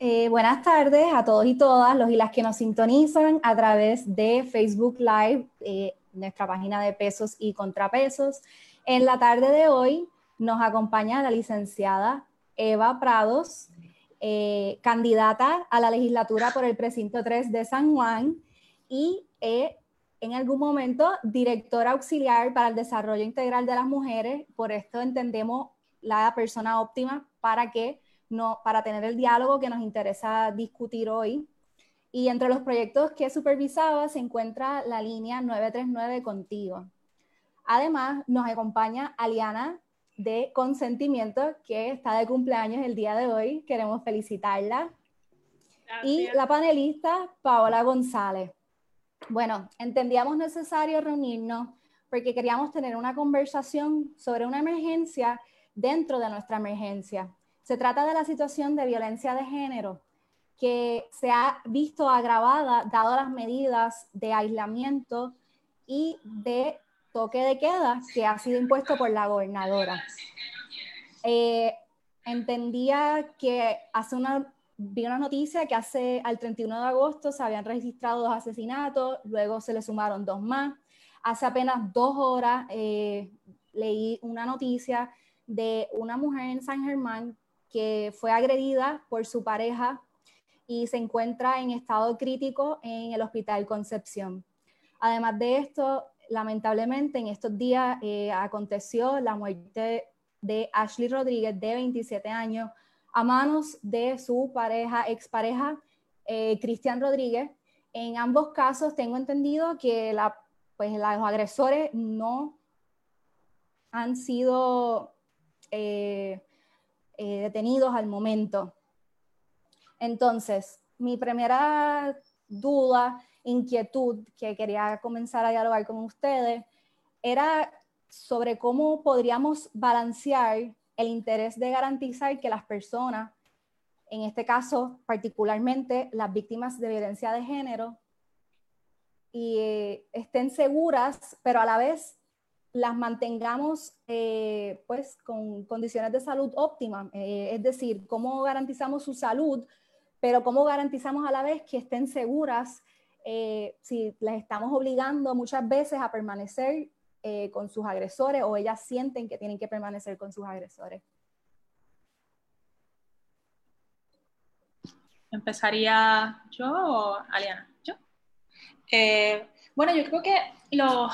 Eh, buenas tardes a todos y todas, los y las que nos sintonizan a través de Facebook Live, eh, nuestra página de pesos y contrapesos. En la tarde de hoy nos acompaña la licenciada Eva Prados, eh, candidata a la legislatura por el precinto 3 de San Juan y en algún momento directora auxiliar para el desarrollo integral de las mujeres. Por esto entendemos la persona óptima para que no, para tener el diálogo que nos interesa discutir hoy. Y entre los proyectos que supervisaba se encuentra la línea 939 Contigo. Además, nos acompaña Aliana de Consentimiento, que está de cumpleaños el día de hoy. Queremos felicitarla. Y la panelista Paola González. Bueno, entendíamos necesario reunirnos porque queríamos tener una conversación sobre una emergencia dentro de nuestra emergencia. Se trata de la situación de violencia de género que se ha visto agravada dado las medidas de aislamiento y de toque de queda que ha sido impuesto por la gobernadora. Eh, entendía que hace una, vi una noticia que hace al 31 de agosto se habían registrado dos asesinatos, luego se le sumaron dos más. Hace apenas dos horas eh, leí una noticia de una mujer en San Germán que fue agredida por su pareja y se encuentra en estado crítico en el Hospital Concepción. Además de esto, lamentablemente en estos días eh, aconteció la muerte de Ashley Rodríguez, de 27 años, a manos de su pareja, expareja, eh, Cristian Rodríguez. En ambos casos tengo entendido que la, pues, los agresores no han sido eh, eh, detenidos al momento. Entonces, mi primera duda, inquietud que quería comenzar a dialogar con ustedes era sobre cómo podríamos balancear el interés de garantizar que las personas, en este caso particularmente las víctimas de violencia de género, y, eh, estén seguras, pero a la vez las mantengamos eh, pues con condiciones de salud óptimas, eh, es decir, cómo garantizamos su salud, pero cómo garantizamos a la vez que estén seguras eh, si les estamos obligando muchas veces a permanecer con sus agresores o ellas sienten que tienen que permanecer con sus agresores. ¿Empezaría yo o Aliana? Yo. bueno, yo creo que los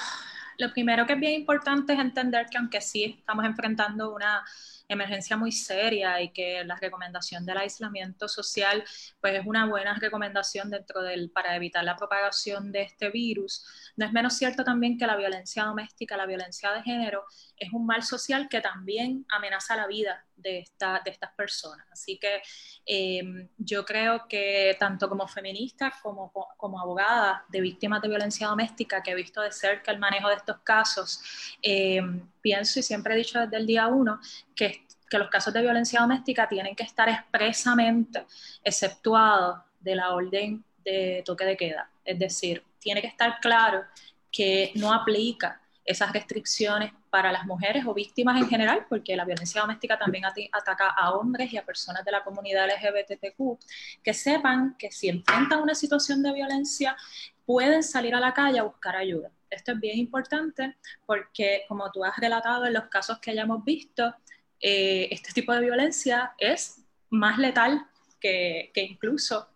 lo primero que es bien importante es entender que aunque sí estamos enfrentando una emergencia muy seria y que la recomendación del aislamiento social pues es una buena recomendación dentro del para evitar la propagación de este virus. No es menos cierto también que la violencia doméstica, la violencia de género es un mal social que también amenaza la vida de, esta, de estas personas. Así que em, yo creo que tanto como feminista como, como abogada de víctimas de violencia doméstica que he visto de cerca el manejo de estos casos, em, pienso y siempre he dicho desde el día uno que los casos de violencia doméstica tienen que estar expresamente exceptuados de la orden de toque de queda. Es decir, tiene que estar claro que no aplica esas restricciones para las mujeres o víctimas en general, porque la violencia doméstica también ataca a hombres y a personas de la comunidad LGBTQ, que sepan que si enfrentan una situación de violencia pueden salir a la calle a buscar ayuda. Esto es bien importante porque, como tú has relatado en los casos que hayamos visto, eh, este tipo de violencia es más letal que, que incluso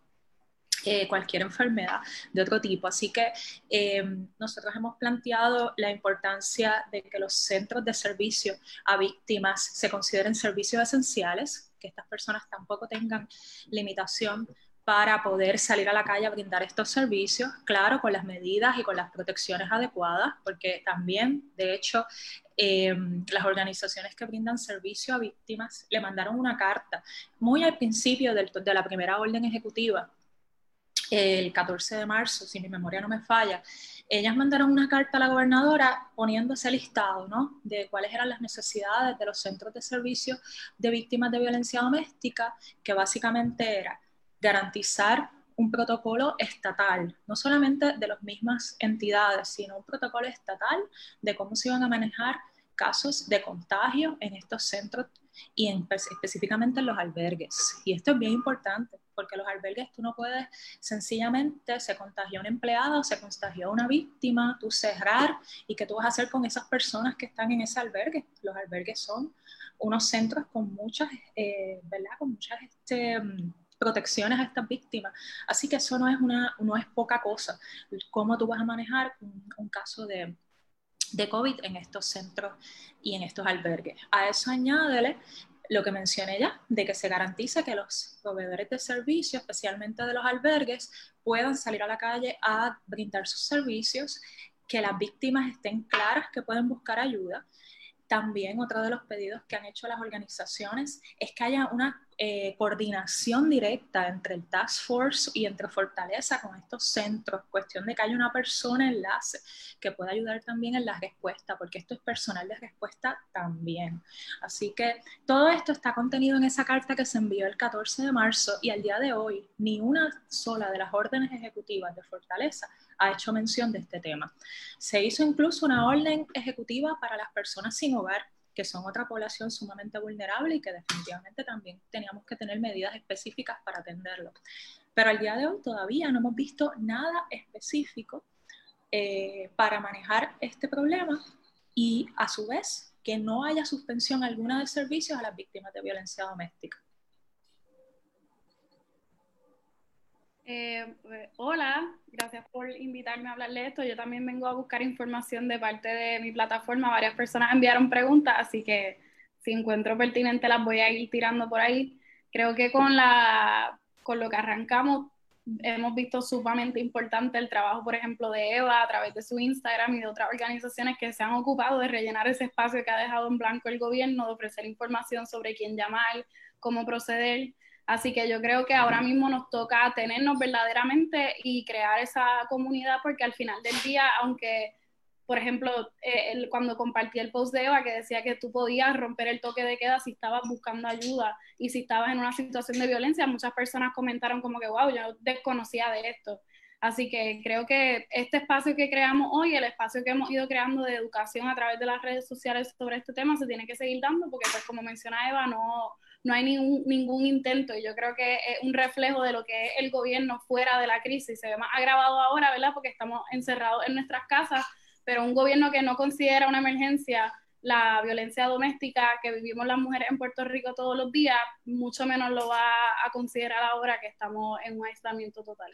eh, cualquier enfermedad de otro tipo. Así que eh, nosotros hemos planteado la importancia de que los centros de servicio a víctimas se consideren servicios esenciales, que estas personas tampoco tengan limitación para poder salir a la calle a brindar estos servicios, claro, con las medidas y con las protecciones adecuadas, porque también, de hecho, eh, las organizaciones que brindan servicio a víctimas le mandaron una carta muy al principio de la primera orden ejecutiva el 14 de marzo, si mi memoria no me falla, ellas mandaron una carta a la gobernadora poniendo ese listado, ¿no? De cuáles eran las necesidades de los centros de servicio de víctimas de violencia doméstica, que básicamente era garantizar un protocolo estatal, no solamente de las mismas entidades, sino un protocolo estatal de cómo se iban a manejar casos de contagio en estos centros y en, específicamente en los albergues. Y esto es bien importante porque los albergues tú no puedes sencillamente, se contagió un empleado, se contagió una víctima, tú cerrar y qué tú vas a hacer con esas personas que están en ese albergue. Los albergues son unos centros con muchas, eh, ¿verdad? Con muchas este, protecciones a estas víctimas. Así que eso no es, una, no es poca cosa. ¿Cómo tú vas a manejar un, caso de, de COVID en estos centros y en estos albergues? A eso añádele lo que mencioné ya, de que se garantice que los proveedores de servicios, especialmente de los albergues, puedan salir a la calle a brindar sus servicios, que las víctimas estén claras que pueden buscar ayuda. También otro de los pedidos que han hecho las organizaciones es que haya una eh, coordinación directa entre el Task Force y entre Fortaleza con estos centros, cuestión de que haya una persona enlace que pueda ayudar también en la respuesta, porque esto es personal de respuesta también. Así que todo esto está contenido en esa carta que se envió el 14 de marzo y al día de hoy ni una sola de las órdenes ejecutivas de Fortaleza ha hecho mención de este tema. Se hizo incluso una orden ejecutiva para las personas sin hogar que son otra población sumamente vulnerable y que definitivamente también teníamos que tener medidas específicas para atenderlo. Pero al día de hoy todavía no hemos visto nada específico eh, para manejar este problema y a su vez que no haya suspensión alguna de servicios a las víctimas de violencia doméstica. Eh, pues, hola, gracias por invitarme a hablar de esto. Yo también vengo a buscar información de parte de mi plataforma. Varias personas enviaron preguntas, así que si encuentro pertinente las voy a ir tirando por ahí. Creo que con, la, con lo que arrancamos hemos visto sumamente importante el trabajo, por ejemplo, de Eva a través de su Instagram y de otras organizaciones que se han ocupado de rellenar ese espacio que ha dejado en blanco el gobierno, de ofrecer información sobre quién llamar, cómo proceder. Así que yo creo que ahora mismo nos toca tenernos verdaderamente y crear esa comunidad porque al final del día, aunque, por ejemplo, eh, cuando compartí el post de Eva que decía que tú podías romper el toque de queda si estabas buscando ayuda y si estabas en una situación de violencia, muchas personas comentaron como que, wow, yo desconocía de esto. Así que creo que este espacio que creamos hoy, el espacio que hemos ido creando de educación a través de las redes sociales sobre este tema, se tiene que seguir dando porque, pues, como menciona Eva, no, no hay ningún, ningún intento y yo creo que es un reflejo de lo que es el gobierno fuera de la crisis. Se ve más agravado ahora, ¿verdad? Porque estamos encerrados en nuestras casas, pero un gobierno que no considera una emergencia la violencia doméstica que vivimos las mujeres en Puerto Rico todos los días, mucho menos lo va a considerar ahora que estamos en un aislamiento total.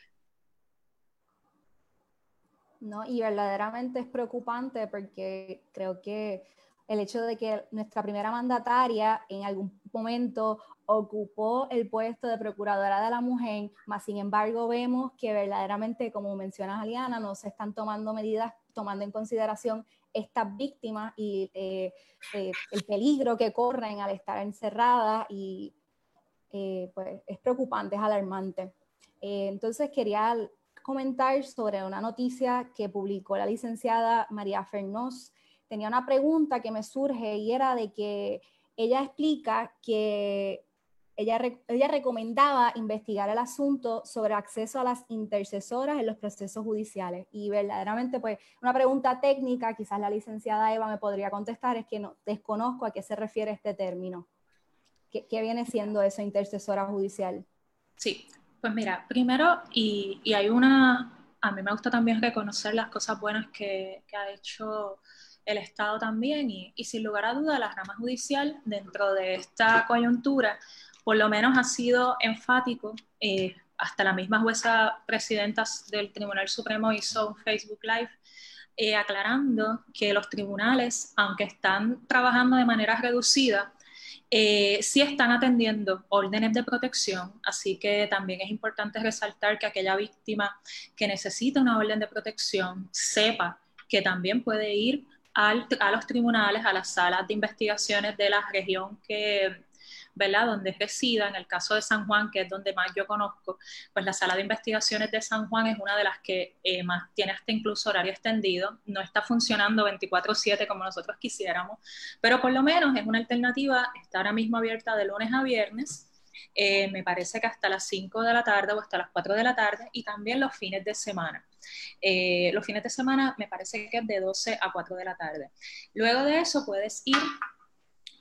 No, y verdaderamente es preocupante porque creo que el hecho de que nuestra primera mandataria en algún momento ocupó el puesto de procuradora de la mujer, más sin embargo vemos que verdaderamente, como mencionas Aliana, no se están tomando medidas tomando en consideración estas víctimas y eh, eh, el peligro que corren al estar encerradas y eh, pues es preocupante, es alarmante. entonces quería comentar sobre una noticia que publicó la licenciada María Fernós tenía una pregunta que me surge y era de que ella explica que ella, ella recomendaba investigar el asunto sobre acceso a las intercesoras en los procesos judiciales. Y verdaderamente, pues, una pregunta técnica, quizás la licenciada Eva me podría contestar, es que no desconozco a qué se refiere este término. ¿Qué, qué viene siendo eso, intercesora judicial? Sí, pues mira, primero, y, y, hay una, a mí me gusta también reconocer las cosas buenas que, que ha hecho el Estado también y, sin lugar a duda la rama judicial dentro de esta coyuntura por lo menos ha sido enfático. Eh, hasta la misma jueza presidenta del Tribunal Supremo hizo un Facebook Live eh, aclarando que los tribunales, aunque están trabajando de manera reducida, eh, sí están atendiendo órdenes de protección, así que también es importante resaltar que aquella víctima que necesita una orden de protección sepa que también puede ir a los tribunales, a las salas de investigaciones de la región que, ¿verdad? Donde resida, en el caso de San Juan, que es donde más yo conozco, pues la sala de investigaciones de San Juan es una de las que eh, más tiene hasta incluso horario extendido, no está funcionando 24/7 como nosotros quisiéramos, pero por lo menos es una alternativa, está ahora mismo abierta de lunes a viernes eh, me parece que hasta las 5 de la tarde o hasta las 4 de la tarde y también los fines de semana. Eh, los fines de semana me parece que es de 12 a 4 de la tarde. Luego de eso puedes ir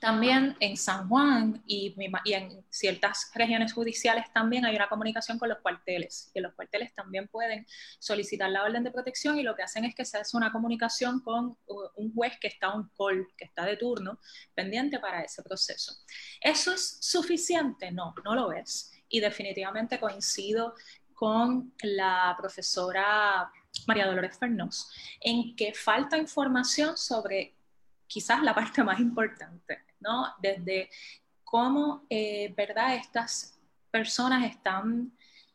También en San Juan y, en ciertas regiones judiciales también hay una comunicación con los cuarteles. Y los cuarteles también pueden solicitar la orden de protección y lo que hacen es que se hace una comunicación con un juez que está on call, que está de turno, pendiente para ese proceso. ¿Eso es suficiente? No, no lo es. Y definitivamente coincido con la profesora María Dolores Fernós en que falta información sobre quizás la parte más importante, ¿no? Desde cómo, eh, ¿verdad? Estas personas están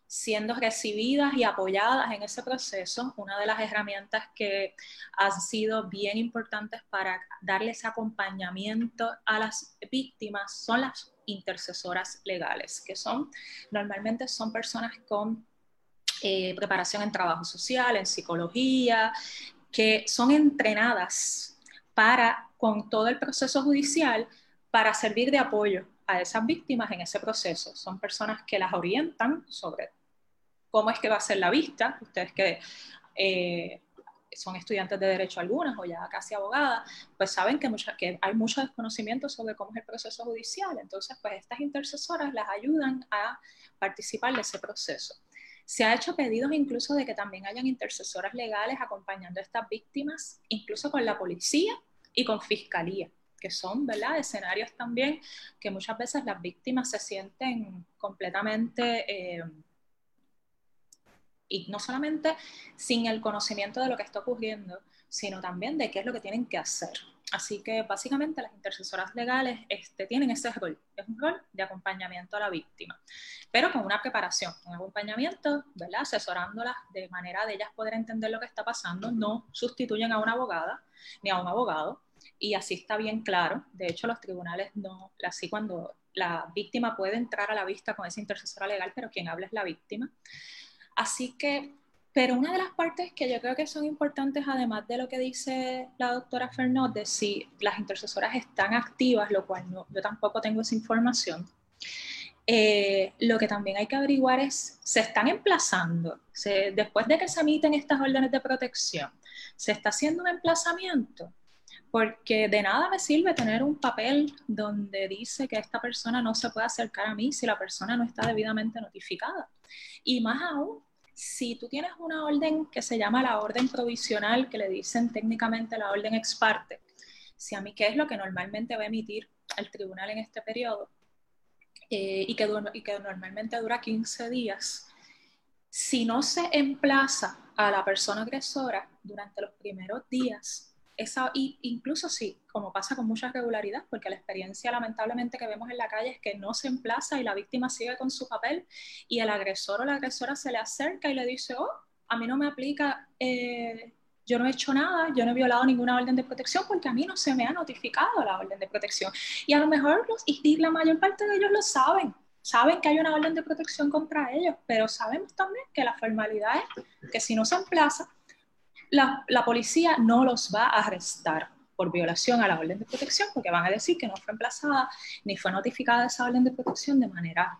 siendo recibidas y apoyadas en ese proceso. Una de las herramientas que han sido bien importantes para darles acompañamiento a las víctimas son las intercesoras legales, que son normalmente son personas con eh, preparación en trabajo social, en psicología, que son entrenadas para, con todo el proceso judicial, para servir de apoyo a esas víctimas en ese proceso. Son personas que las orientan sobre cómo es que va a ser la vista. Ustedes que eh, son estudiantes de derecho algunas o ya casi abogadas, pues saben que, que hay mucho desconocimiento sobre cómo es el proceso judicial. Entonces, pues estas intercesoras las ayudan a participar de ese proceso. Se ha hecho pedidos incluso de que también hayan intercesoras legales acompañando a estas víctimas, incluso con la policía y con fiscalía, que son, ¿verdad?, escenarios también que muchas veces las víctimas se sienten completamente... Eh, y no solamente sin el conocimiento de lo que está ocurriendo, sino también de qué es lo que tienen que hacer. Así que básicamente las intercesoras legales este, tienen ese rol, es un rol de acompañamiento a la víctima, pero con una preparación, un acompañamiento, ¿verdad? asesorándolas de manera de ellas poder entender lo que está pasando, no sustituyen a una abogada ni a un abogado, y así está bien claro. De hecho, los tribunales no, así cuando la víctima puede entrar a la vista con esa intercesora legal, pero quien habla es la víctima. Así que pero una de las partes que yo creo que son importantes, además de lo que dice la doctora Fernández, si las intercesoras están activas, lo cual yo tampoco tengo esa información, eh, lo que también hay que averiguar es, ¿se están emplazando? después de que se emiten estas órdenes de protección, ¿se está haciendo un emplazamiento? Porque de nada me sirve tener un papel donde dice que esta persona no se puede acercar a mí si la persona no está debidamente notificada. Y más aún, si tú tienes una orden que se llama la orden provisional, que le dicen técnicamente la orden ex parte, si a mí qué es lo que normalmente va a emitir el tribunal en este periodo, eh, y, que, normalmente dura 15 días, si no se emplaza a la persona agresora durante los primeros días, esa, incluso sí, como pasa con mucha regularidad, porque la experiencia lamentablemente que vemos en la calle es que no se emplaza y la víctima sigue con su papel y el agresor o la agresora se le acerca y le dice, oh, a mí no me aplica, eh, yo no he hecho nada, yo no he violado ninguna orden de protección porque a mí no se me ha notificado la orden de protección. Y a lo mejor los, y la mayor parte de ellos lo saben, saben que hay una orden de protección contra ellos, pero sabemos también que la formalidad es que si no se emplaza, la, policía no los va a arrestar por violación a la orden de protección, porque van a decir que no fue emplazada ni fue notificada esa orden de protección de manera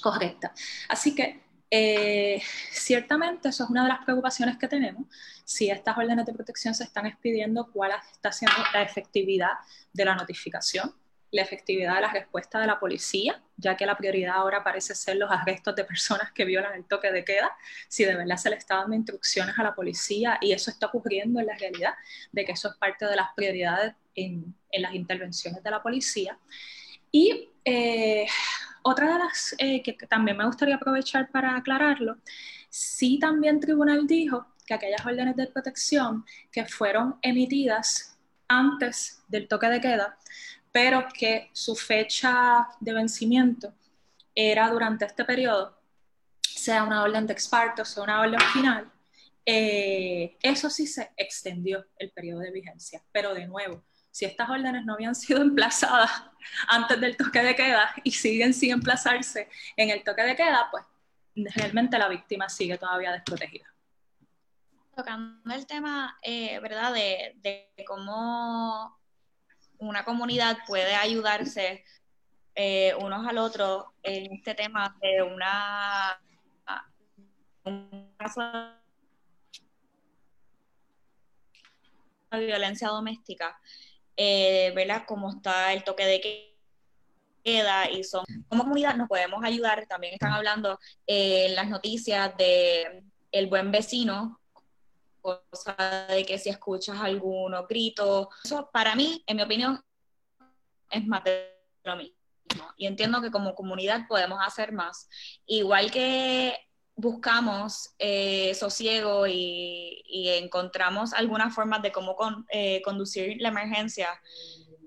correcta. Así que eh, ciertamente eso es una de las preocupaciones que tenemos. Si estas órdenes de protección se están expidiendo, ¿cuál está siendo la efectividad de la notificación? La efectividad de la respuesta de la policía, ya que la prioridad ahora parece ser los arrestos de personas que violan el toque de queda, si de verdad se le está dando instrucciones a la policía y eso está ocurriendo en la realidad, de que eso es parte de las prioridades en, las intervenciones de la policía. Y eh, otra de las eh, que también me gustaría aprovechar para aclararlo, sí también tribunal dijo que aquellas órdenes de protección que fueron emitidas antes del toque de queda pero que su fecha de vencimiento era durante este periodo, sea una orden de exparto, sea una orden final, eh, eso sí se extendió el periodo de vigencia. Pero de nuevo, si estas órdenes no habían sido emplazadas antes del toque de queda y siguen sin emplazarse en el toque de queda, pues realmente la víctima sigue todavía desprotegida. Tocando el tema, eh, ¿verdad?, de cómo una comunidad puede ayudarse eh, unos al otro en este tema de una, violencia doméstica. eh, ¿verdad? Cómo está el toque de queda y son, como comunidad nos podemos ayudar, también están hablando eh, en las noticias de el buen vecino, cosa de que si escuchas algunos gritos, eso para mí, en mi opinión, es más de lo mismo. Y entiendo que como comunidad podemos hacer más. Igual que buscamos eh, sosiego y, encontramos algunas formas de cómo eh, conducir la emergencia,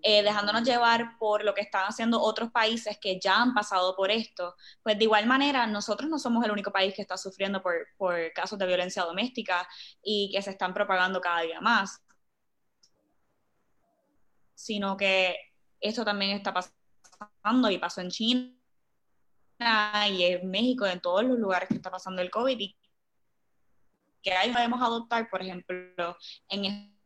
eh, dejándonos llevar por lo que están haciendo otros países que ya han pasado por esto, pues de igual manera nosotros no somos el único país que está sufriendo por, por casos de violencia doméstica y que se están propagando cada día más, sino que esto también está pasando y pasó en China y en México, en todos los lugares que está pasando el COVID y que ahí podemos adoptar, por ejemplo, en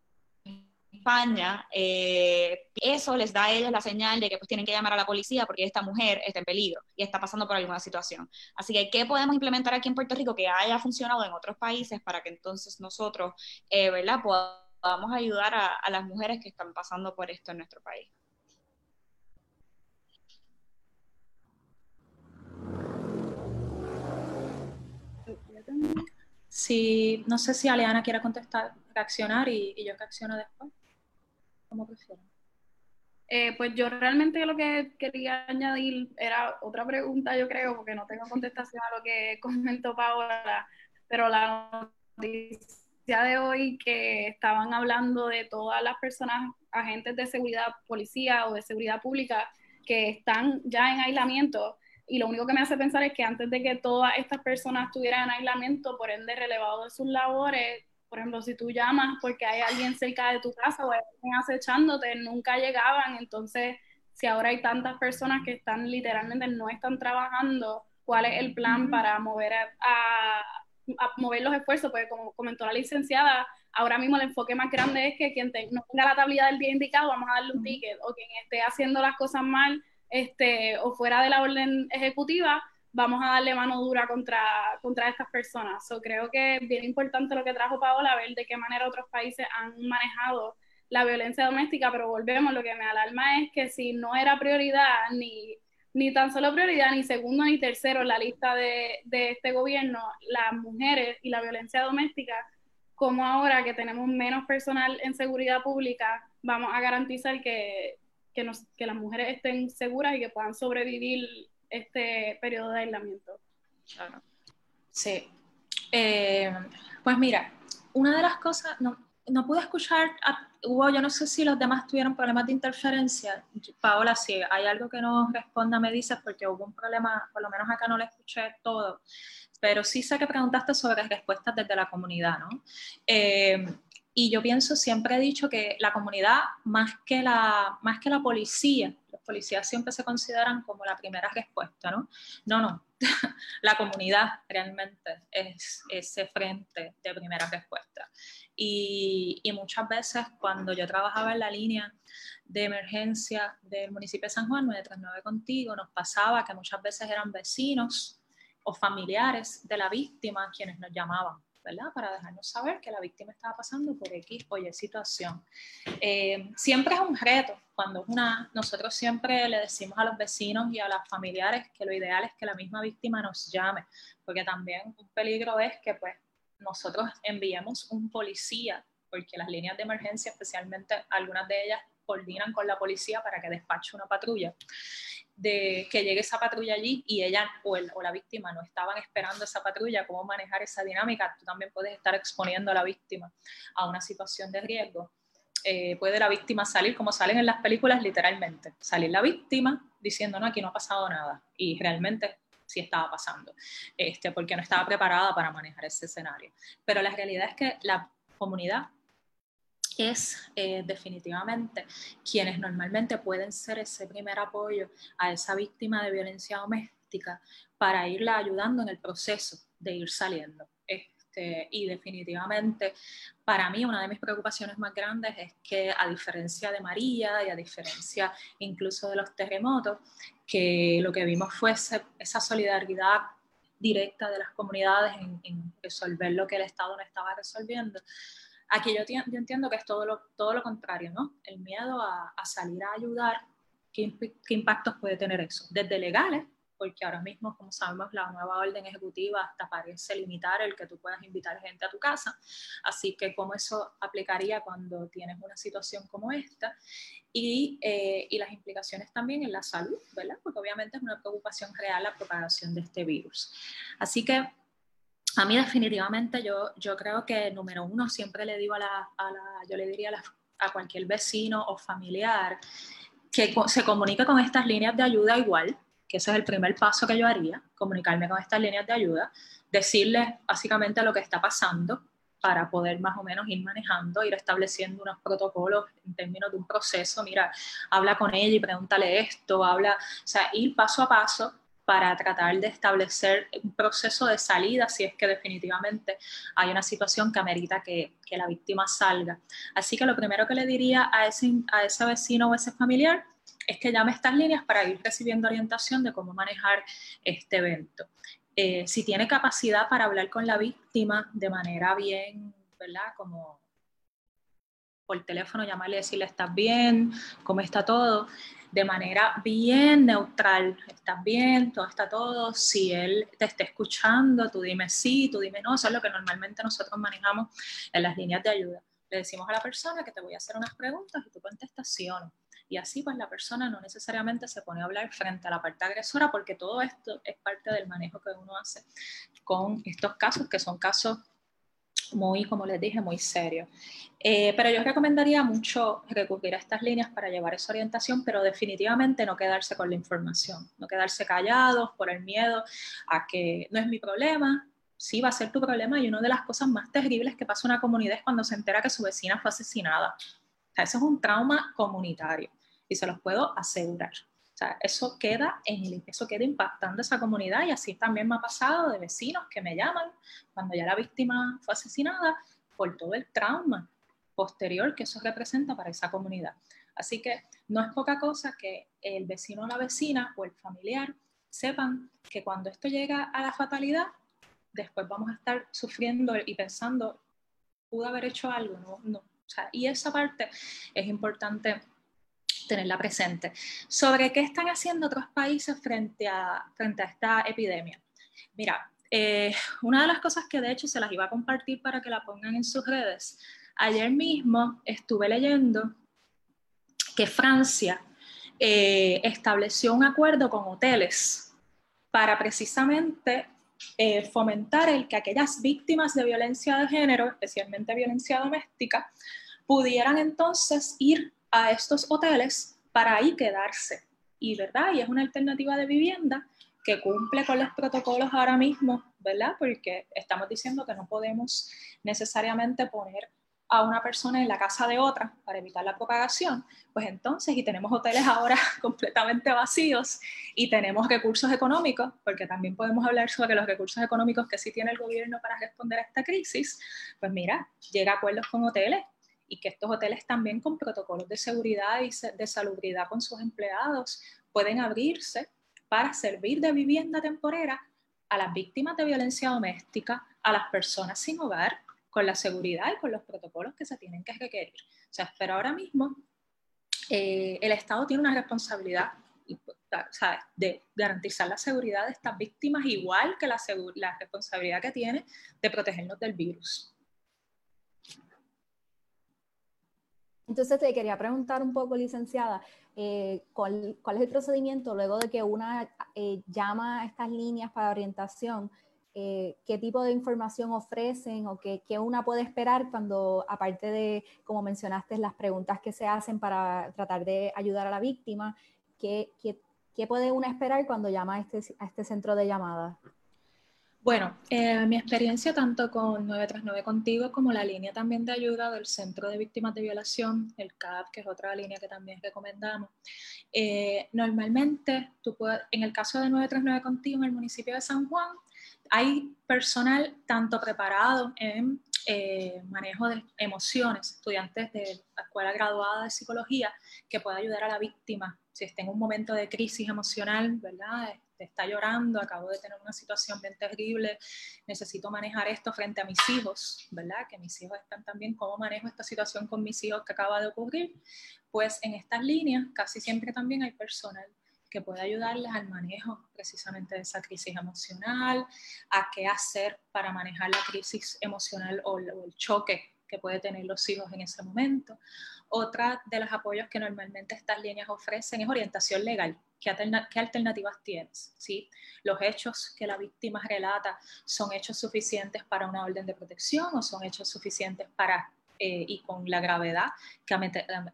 España, eh, eso les da a ellos la señal de que pues tienen que llamar a la policía porque esta mujer está en peligro y está pasando por alguna situación. Así que, ¿qué podemos implementar aquí en Puerto Rico que haya funcionado en otros países para que entonces nosotros, eh, ¿verdad?, podamos ayudar a las mujeres que están pasando por esto en nuestro país. Si, no sé si Aleana quiere contestar, reaccionar y, yo reacciono después. ¿Cómo prefieren? Eh, pues yo realmente lo que quería añadir era otra pregunta, yo creo, porque no tengo contestación a lo que comentó Paola, pero la noticia de hoy que estaban hablando de todas las personas, agentes de seguridad, policía o de seguridad pública, que están ya en aislamiento, y lo único que me hace pensar es que antes de que todas estas personas estuvieran en aislamiento, por ende relevado de sus labores, por ejemplo, si tú llamas porque hay alguien cerca de tu casa o hay alguien acechándote, nunca llegaban, entonces si ahora hay tantas personas que están literalmente no están trabajando, ¿cuál es el plan para mover a, mover los esfuerzos? Porque como comentó la licenciada, ahora mismo el enfoque más grande es que quien no tenga la tablilla del día indicado, vamos a darle un ticket, o quien esté haciendo las cosas mal, este, o fuera de la orden ejecutiva, vamos a darle mano dura contra, contra estas personas. So, creo que es bien importante lo que trajo Paola, ver de qué manera otros países han manejado la violencia doméstica, pero volvemos, lo que me alarma es que si no era prioridad, ni, ni tan solo prioridad, ni segundo ni tercero en la lista de, de este gobierno, las mujeres y la violencia doméstica, como ahora que tenemos menos personal en seguridad pública, vamos a garantizar que que, nos, que las mujeres estén seguras y que puedan sobrevivir este periodo de aislamiento. Sí. Eh, pues mira, una de las cosas, no, no pude escuchar, hubo, yo no sé si los demás tuvieron problemas de interferencia. Paola, si hay algo que no responda, me dices, porque hubo un problema, por lo menos acá no lo escuché todo, pero sí sé que preguntaste sobre respuestas desde la comunidad, ¿no? Eh, y yo pienso, siempre he dicho que la comunidad, más que la, más que la policía, policías siempre se consideran como la primera respuesta, ¿no? No, no, la comunidad realmente es ese frente de primera respuesta. Y, y, muchas veces cuando yo trabajaba en la línea de emergencia del municipio de San Juan, 939 contigo, nos pasaba que muchas veces eran vecinos o familiares de la víctima quienes nos llamaban ¿verdad? Para dejarnos saber que la víctima estaba pasando por X o Y situación. Eh, siempre es un reto, cuando una, nosotros siempre le decimos a los vecinos y a los familiares que lo ideal es que la misma víctima nos llame, porque también un peligro es que pues nosotros enviemos un policía, porque las líneas de emergencia, especialmente algunas de ellas, coordinan con la policía para que despache una patrulla de que llegue esa patrulla allí y ella o, el, o, la víctima no estaban esperando esa patrulla, cómo manejar esa dinámica, tú también puedes estar exponiendo a la víctima a una situación de riesgo. Eh, puede la víctima salir como salen en las películas literalmente, salir la víctima diciendo no, aquí no ha pasado nada y realmente sí estaba pasando, este, porque no estaba preparada para manejar ese escenario. Pero la realidad es que la comunidad es eh, definitivamente quienes normalmente pueden ser ese primer apoyo a esa víctima de violencia doméstica para irla ayudando en el proceso de ir saliendo. Este, y definitivamente para mí una de mis preocupaciones más grandes es que a diferencia de María y a diferencia incluso de los terremotos, que lo que vimos fue esa solidaridad directa de las comunidades en, resolver lo que el Estado no estaba resolviendo Aquí yo, entiendo que es todo lo, todo lo contrario, ¿no? El miedo a, a salir a ayudar, ¿qué, ¿qué impactos puede tener eso? Desde legales, porque ahora mismo, como sabemos, la nueva orden ejecutiva hasta parece limitar el que tú puedas invitar gente a tu casa. Así que cómo eso aplicaría cuando tienes una situación como esta y, eh, y, las implicaciones también en la salud, ¿verdad? Porque obviamente es una preocupación real la propagación de este virus. Así que a mí definitivamente yo, yo creo que número uno siempre le digo a la, a la yo le diría a, la, a cualquier vecino o familiar que se comunique con estas líneas de ayuda igual, que ese es el primer paso que yo haría, comunicarme con estas líneas de ayuda, decirles básicamente lo que está pasando para poder más o menos ir manejando, ir estableciendo unos protocolos en términos de un proceso, mira, habla con ella y pregúntale esto, habla, o sea, ir paso a paso para tratar de establecer un proceso de salida si es que definitivamente hay una situación que amerita que, que la víctima salga. Así que lo primero que le diría a ese, a ese vecino o ese familiar es que llame estas líneas para ir recibiendo orientación de cómo manejar este evento. Eh, si tiene capacidad para hablar con la víctima de manera bien, ¿verdad? Como por teléfono, llamarle y decirle, ¿estás bien? ¿Cómo está todo? De manera bien neutral, ¿estás bien? ¿Todo está todo? Si él te está escuchando, tú dime sí, tú dime no, eso es lo que normalmente nosotros manejamos en las líneas de ayuda. Le decimos a la persona que te voy a hacer unas preguntas y tú contestas sí o no. Y así pues la persona no necesariamente se pone a hablar frente a la parte agresora porque todo esto es parte del manejo que uno hace con estos casos que son casos muy, como les dije, muy serios. Eh, pero yo recomendaría mucho recurrir a estas líneas para llevar esa orientación, pero definitivamente no quedarse con la información, no quedarse callados por el miedo a que no es mi problema, sí va a ser tu problema y una de las cosas más terribles que pasa una comunidad es cuando se entera que su vecina fue asesinada. O sea, eso es un trauma comunitario y se los puedo asegurar. O sea, eso queda, en eso queda impactando esa comunidad y así también me ha pasado de vecinos que me llaman cuando ya la víctima fue asesinada por todo el trauma posterior que eso representa para esa comunidad. Así que no es poca cosa que el vecino o la vecina o el familiar sepan que cuando esto llega a la fatalidad, después vamos a estar sufriendo y pensando, pudo haber hecho algo, no, no. O sea, y esa parte es importante tenerla presente. Sobre qué están haciendo otros países frente a, frente a esta epidemia. Mira, eh, una de las cosas que de hecho se las iba a compartir para que la pongan en sus redes. Ayer mismo estuve leyendo que Francia eh, estableció un acuerdo con hoteles para precisamente eh, fomentar el que aquellas víctimas de violencia de género, especialmente violencia doméstica, pudieran entonces ir a estos hoteles para ahí quedarse. Y, ¿verdad? Y es una alternativa de vivienda que cumple con los protocolos ahora mismo, ¿verdad? Porque estamos diciendo que no podemos necesariamente poner a una persona en la casa de otra para evitar la propagación, pues entonces, y tenemos hoteles ahora completamente vacíos y tenemos recursos económicos, porque también podemos hablar sobre los recursos económicos que sí tiene el gobierno para responder a esta crisis, pues mira, llega a acuerdos con hoteles y que estos hoteles también con protocolos de seguridad y de salubridad con sus empleados pueden abrirse para servir de vivienda temporera a las víctimas de violencia doméstica, a las personas sin hogar, con la seguridad y con los protocolos que se tienen que requerir. O sea, pero ahora mismo eh, el Estado tiene una responsabilidad de garantizar la seguridad de estas víctimas igual que la responsabilidad que tiene de protegernos del virus. Entonces te quería preguntar un poco, licenciada, eh, ¿cuál, es el procedimiento luego de que una eh, llama a estas líneas para orientación? Eh, ¿Qué tipo de información ofrecen o qué, una puede esperar cuando, aparte de, como mencionaste, las preguntas que se hacen para tratar de ayudar a la víctima, qué, qué puede una esperar cuando llama a este, a este centro de llamada? Bueno, eh, mi experiencia tanto con 939 Contigo como la línea también de ayuda del Centro de Víctimas de Violación, el CAP, que es otra línea que también recomendamos. Eh, normalmente, tú en el caso de 939 Contigo en el municipio de San Juan, hay personal tanto preparado en eh, manejo de emociones, estudiantes de la escuela graduada de psicología, que puede ayudar a la víctima si está en un momento de crisis emocional, ¿verdad? Está llorando, acabo de tener una situación bien terrible, necesito manejar esto frente a mis hijos, ¿verdad? Que mis hijos están también, ¿cómo manejo esta situación con mis hijos que acaba de ocurrir? Pues en estas líneas casi siempre también hay personal que puede ayudarles al manejo precisamente de esa crisis emocional, a qué hacer para manejar la crisis emocional o el choque que puede tener los hijos en ese momento. Otra de los apoyos que normalmente estas líneas ofrecen es orientación legal. ¿Qué, alternativas tienes? ¿Sí? Los hechos que la víctima relata son hechos suficientes para una orden de protección o son hechos suficientes para eh, y con la gravedad que ameritan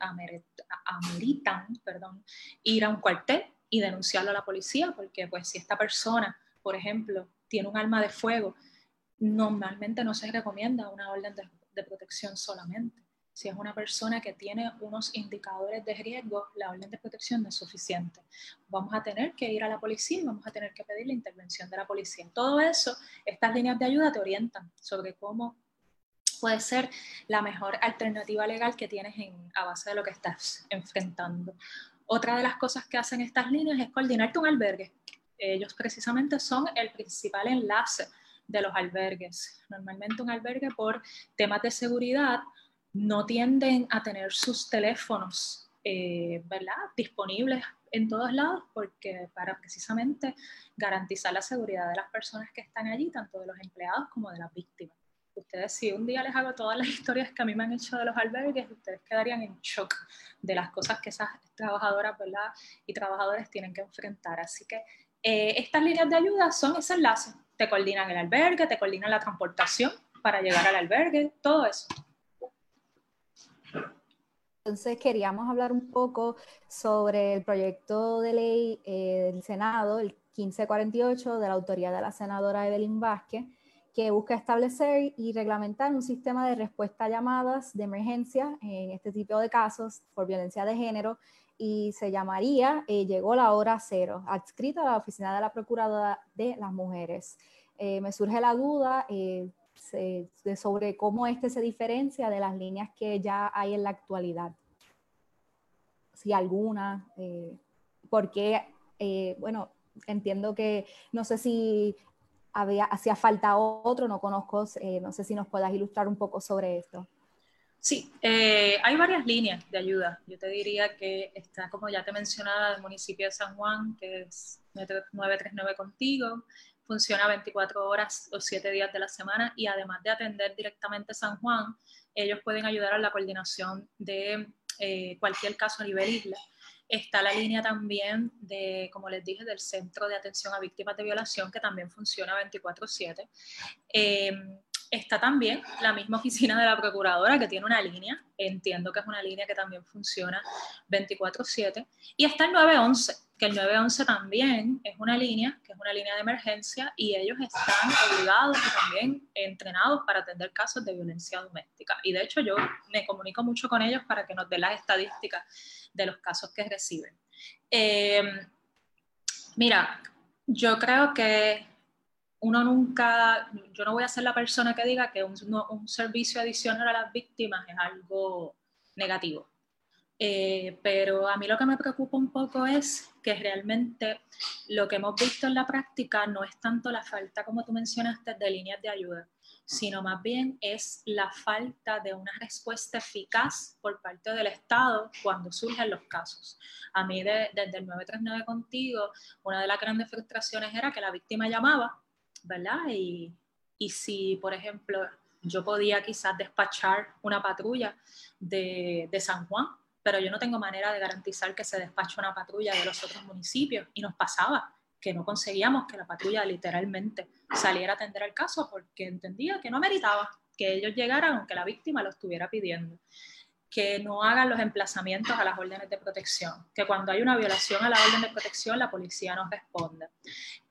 perdón, ir a un cuartel y denunciarlo a la policía, porque pues si esta persona, por ejemplo, tiene un arma de fuego, normalmente no se recomienda una orden de, de protección solamente. Si es una persona que tiene unos indicadores de riesgo, la orden de protección no es suficiente. Vamos a tener que ir a la policía y vamos a tener que pedir la intervención de la policía. Todo eso, estas líneas de ayuda te orientan sobre cómo puede ser la mejor alternativa legal que tienes en, a base de lo que estás enfrentando. Otra de las cosas que hacen estas líneas es coordinarte un albergue. Ellos precisamente son el principal enlace de los albergues. Normalmente un albergue por temas de seguridad no tienden a tener sus teléfonos eh, ¿verdad? disponibles en todos lados porque para precisamente garantizar la seguridad de las personas que están allí, tanto de los empleados como de las víctimas ustedes si un día les hago todas las historias que a mí me han hecho de los albergues, ustedes quedarían en shock de las cosas que esas trabajadoras ¿verdad? y trabajadores tienen que enfrentar. Así que eh, estas líneas de ayuda son ese enlace. Te coordinan el albergue, te coordinan la transportación para llegar al albergue, todo eso. Entonces queríamos hablar un poco sobre el proyecto de ley eh, del Senado, el 1548, de la autoría de la senadora Evelyn Vázquez, que busca establecer y reglamentar un sistema de respuesta a llamadas de emergencia en este tipo de casos por violencia de género y se llamaría eh, Llegó la hora cero, adscrito a la Oficina de la Procuradora de las Mujeres. Eh, me surge la duda eh, sobre cómo este se diferencia de las líneas que ya hay en la actualidad. Si alguna, porque, bueno, entiendo que no sé si había, hacía falta otro, no conozco, eh, no sé si nos puedas ilustrar un poco sobre esto. Sí, eh, hay varias líneas de ayuda. Yo te diría que está, como ya te mencionaba, el municipio de San Juan, que es 939 contigo, funciona 24 horas o 7 días de la semana y además de atender directamente San Juan, ellos pueden ayudar a la coordinación de eh, cualquier caso a nivel isla Está la línea también de, como les dije, del Centro de Atención a Víctimas de Violación, que también funciona 24/7. Eh, está también la misma oficina de la Procuradora, que tiene una línea, entiendo que es una línea que también funciona 24/7. Y está el 911, que el 911 también es una línea, que es una línea de emergencia, y ellos están obligados y también entrenados para atender casos de violencia doméstica. Y de hecho yo me comunico mucho con ellos para que nos den las estadísticas de los casos que reciben. Eh, mira, yo creo que uno nunca, yo no voy a ser la persona que diga que un, un servicio adicional a las víctimas es algo negativo. Eh, pero a mí lo que me preocupa un poco es que realmente lo que hemos visto en la práctica no es tanto la falta, como tú mencionaste, de líneas de ayuda, sino más bien es la falta de una respuesta eficaz por parte del Estado cuando surgen los casos. A mí desde el 939 contigo, una de las grandes frustraciones era que la víctima llamaba, Y, si, por ejemplo, yo podía quizás despachar una patrulla de, de San Juan, pero yo no tengo manera de garantizar que se despache una patrulla de los otros municipios. Y nos pasaba que no conseguíamos que la patrulla literalmente saliera a atender el caso porque entendía que no meritaba que ellos llegaran aunque la víctima lo estuviera pidiendo. Que no hagan los emplazamientos a las órdenes de protección, que cuando hay una violación a la orden de protección la policía nos responde,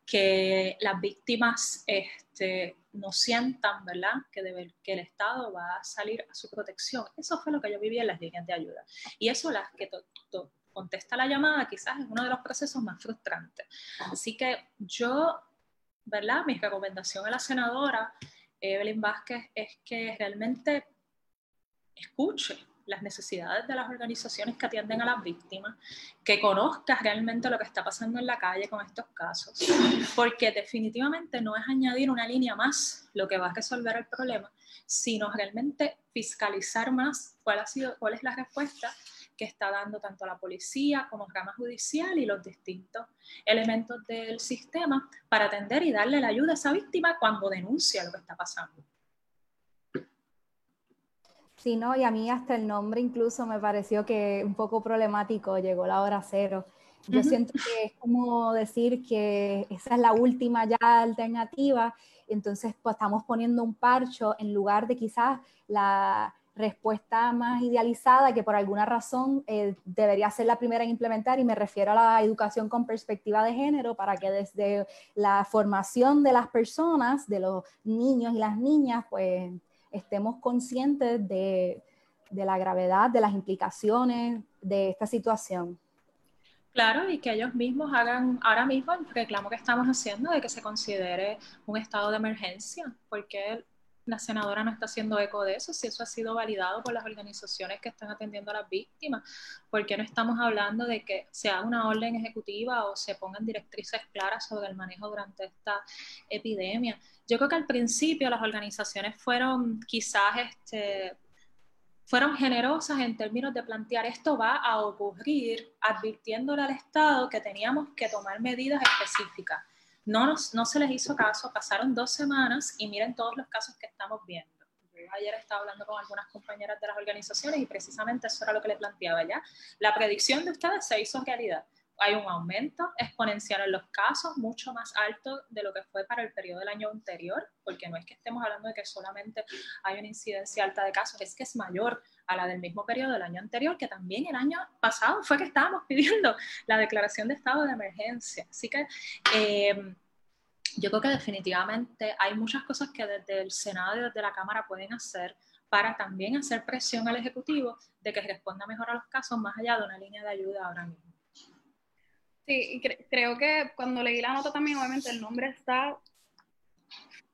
que las víctimas este, no sientan, ¿verdad?, que, que el Estado va a salir a su protección. Eso fue lo que yo viví en las líneas de ayuda. Y eso las que contesta la llamada quizás es uno de los procesos más frustrantes. Así que yo, ¿verdad?, mi recomendación a la senadora Evelyn Vázquez es que realmente escuche las necesidades de las organizaciones que atienden a las víctimas, que conozcas realmente lo que está pasando en la calle con estos casos, porque definitivamente no es añadir una línea más lo que va a resolver el problema, sino realmente fiscalizar más cuál, ha sido, cuál es la respuesta que está dando tanto la policía como rama judicial y los distintos elementos del sistema para atender y darle la ayuda a esa víctima cuando denuncia lo que está pasando. Sí, ¿no? Y a mí hasta el nombre incluso me pareció que un poco problemático, llegó la hora cero. Yo siento que es como decir que esa es la última ya alternativa, entonces pues estamos poniendo un parcho en lugar de quizás la respuesta más idealizada que por alguna razón eh, debería ser la primera en implementar y me refiero a la educación con perspectiva de género para que desde la formación de las personas, de los niños y las niñas, pues estemos conscientes de, la gravedad, de las implicaciones de esta situación. Claro, y que ellos mismos hagan ahora mismo el reclamo que estamos haciendo de que se considere un estado de emergencia, porque la senadora no está haciendo eco de eso, si eso ha sido validado por las organizaciones que están atendiendo a las víctimas, porque no estamos hablando de que se haga una orden ejecutiva o se pongan directrices claras sobre el manejo durante esta epidemia. Yo creo que al principio las organizaciones fueron quizás este, fueron generosas en términos de plantear esto va a ocurrir, advirtiéndole al Estado que teníamos que tomar medidas específicas. No, no se les hizo caso, pasaron dos semanas y miren todos los casos que estamos viendo. Ayer estaba hablando con algunas compañeras de las organizaciones y precisamente eso era lo que le planteaba ya. La predicción de ustedes se hizo realidad hay un aumento exponencial en los casos, mucho más alto de lo que fue para el periodo del año anterior, porque no es que estemos hablando de que solamente hay una incidencia alta de casos, es que es mayor a la del mismo periodo del año anterior, que también el año pasado fue que estábamos pidiendo la declaración de estado de emergencia. Así que eh, yo creo que definitivamente hay muchas cosas que desde el Senado y desde la Cámara pueden hacer para también hacer presión al Ejecutivo de que responda mejor a los casos más allá de una línea de ayuda ahora mismo. Sí, creo que cuando leí la nota también, obviamente el nombre está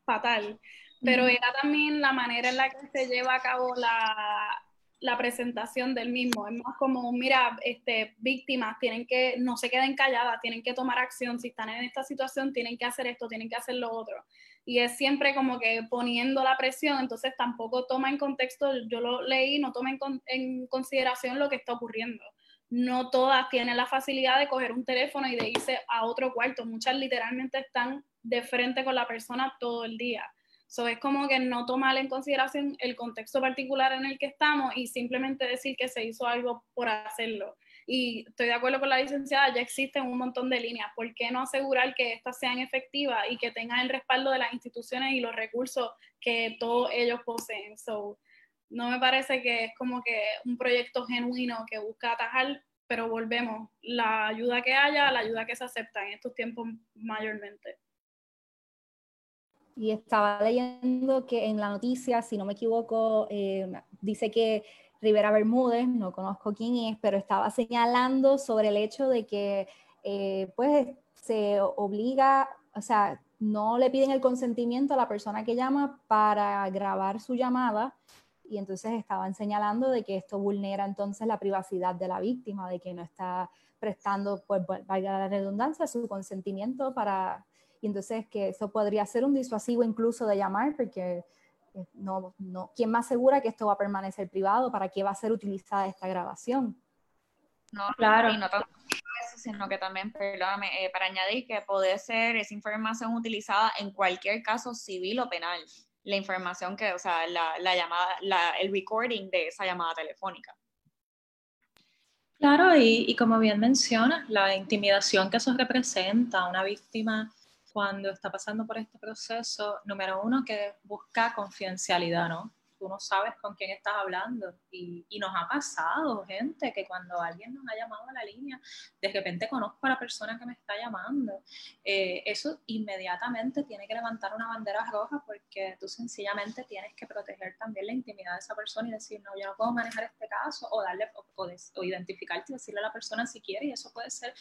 fatal, pero era también la manera en la que se lleva a cabo la, la presentación del mismo. Es más como, mira, este, víctimas tienen que, no se queden calladas, tienen que tomar acción. Si están en esta situación, tienen que hacer esto, tienen que hacer lo otro. Y es siempre como que poniendo la presión, entonces tampoco toma en contexto, yo lo leí, no toma en, en consideración lo que está ocurriendo no todas tienen la facilidad de coger un teléfono y de irse a otro cuarto. Muchas literalmente están de frente con la persona todo el día. So, es como que no tomar en consideración el contexto particular en el que estamos y simplemente decir que se hizo algo por hacerlo. Y estoy de acuerdo con la licenciada, ya existen un montón de líneas. ¿Por qué no asegurar que estas sean efectivas y que tengan el respaldo de las instituciones y los recursos que todos ellos poseen? So, no me parece que es como que un proyecto genuino que busca atajar, pero volvemos, la ayuda que haya, la ayuda que se acepta en estos tiempos mayormente. Y estaba leyendo que en la noticia, si no me equivoco, eh, dice que Rivera Bermúdez, no conozco quién es, pero estaba señalando sobre el hecho de que eh, pues se obliga, o sea, no le piden el consentimiento a la persona que llama para grabar su llamada y entonces estaban señalando de que esto vulnera entonces la privacidad de la víctima, de que no está prestando, pues valga la redundancia, su consentimiento para, y entonces que eso podría ser un disuasivo incluso de llamar, porque eh, no, no, ¿quién más asegura que esto va a permanecer privado? ¿Para qué va a ser utilizada esta grabación? No, claro. Y no tanto eso, sino que también, perdóname, eh, para añadir que puede ser esa información utilizada en cualquier caso civil o penal la información que, o sea, la, la llamada, la, el recording de esa llamada telefónica. Claro, y, y, como bien mencionas, la intimidación que eso representa a una víctima cuando está pasando por este proceso, número uno, que busca confidencialidad, ¿no? Tú no sabes con quién estás hablando. Y, y, nos ha pasado, gente, que cuando alguien nos ha llamado a la línea, de repente conozco a la persona que me está llamando. Eh, eso inmediatamente tiene que levantar una bandera roja porque tú sencillamente tienes que proteger también la intimidad de esa persona y decir, no, yo no puedo manejar este caso, o darle, o, o, o identificarte y decirle a la persona si quiere, y eso puede ser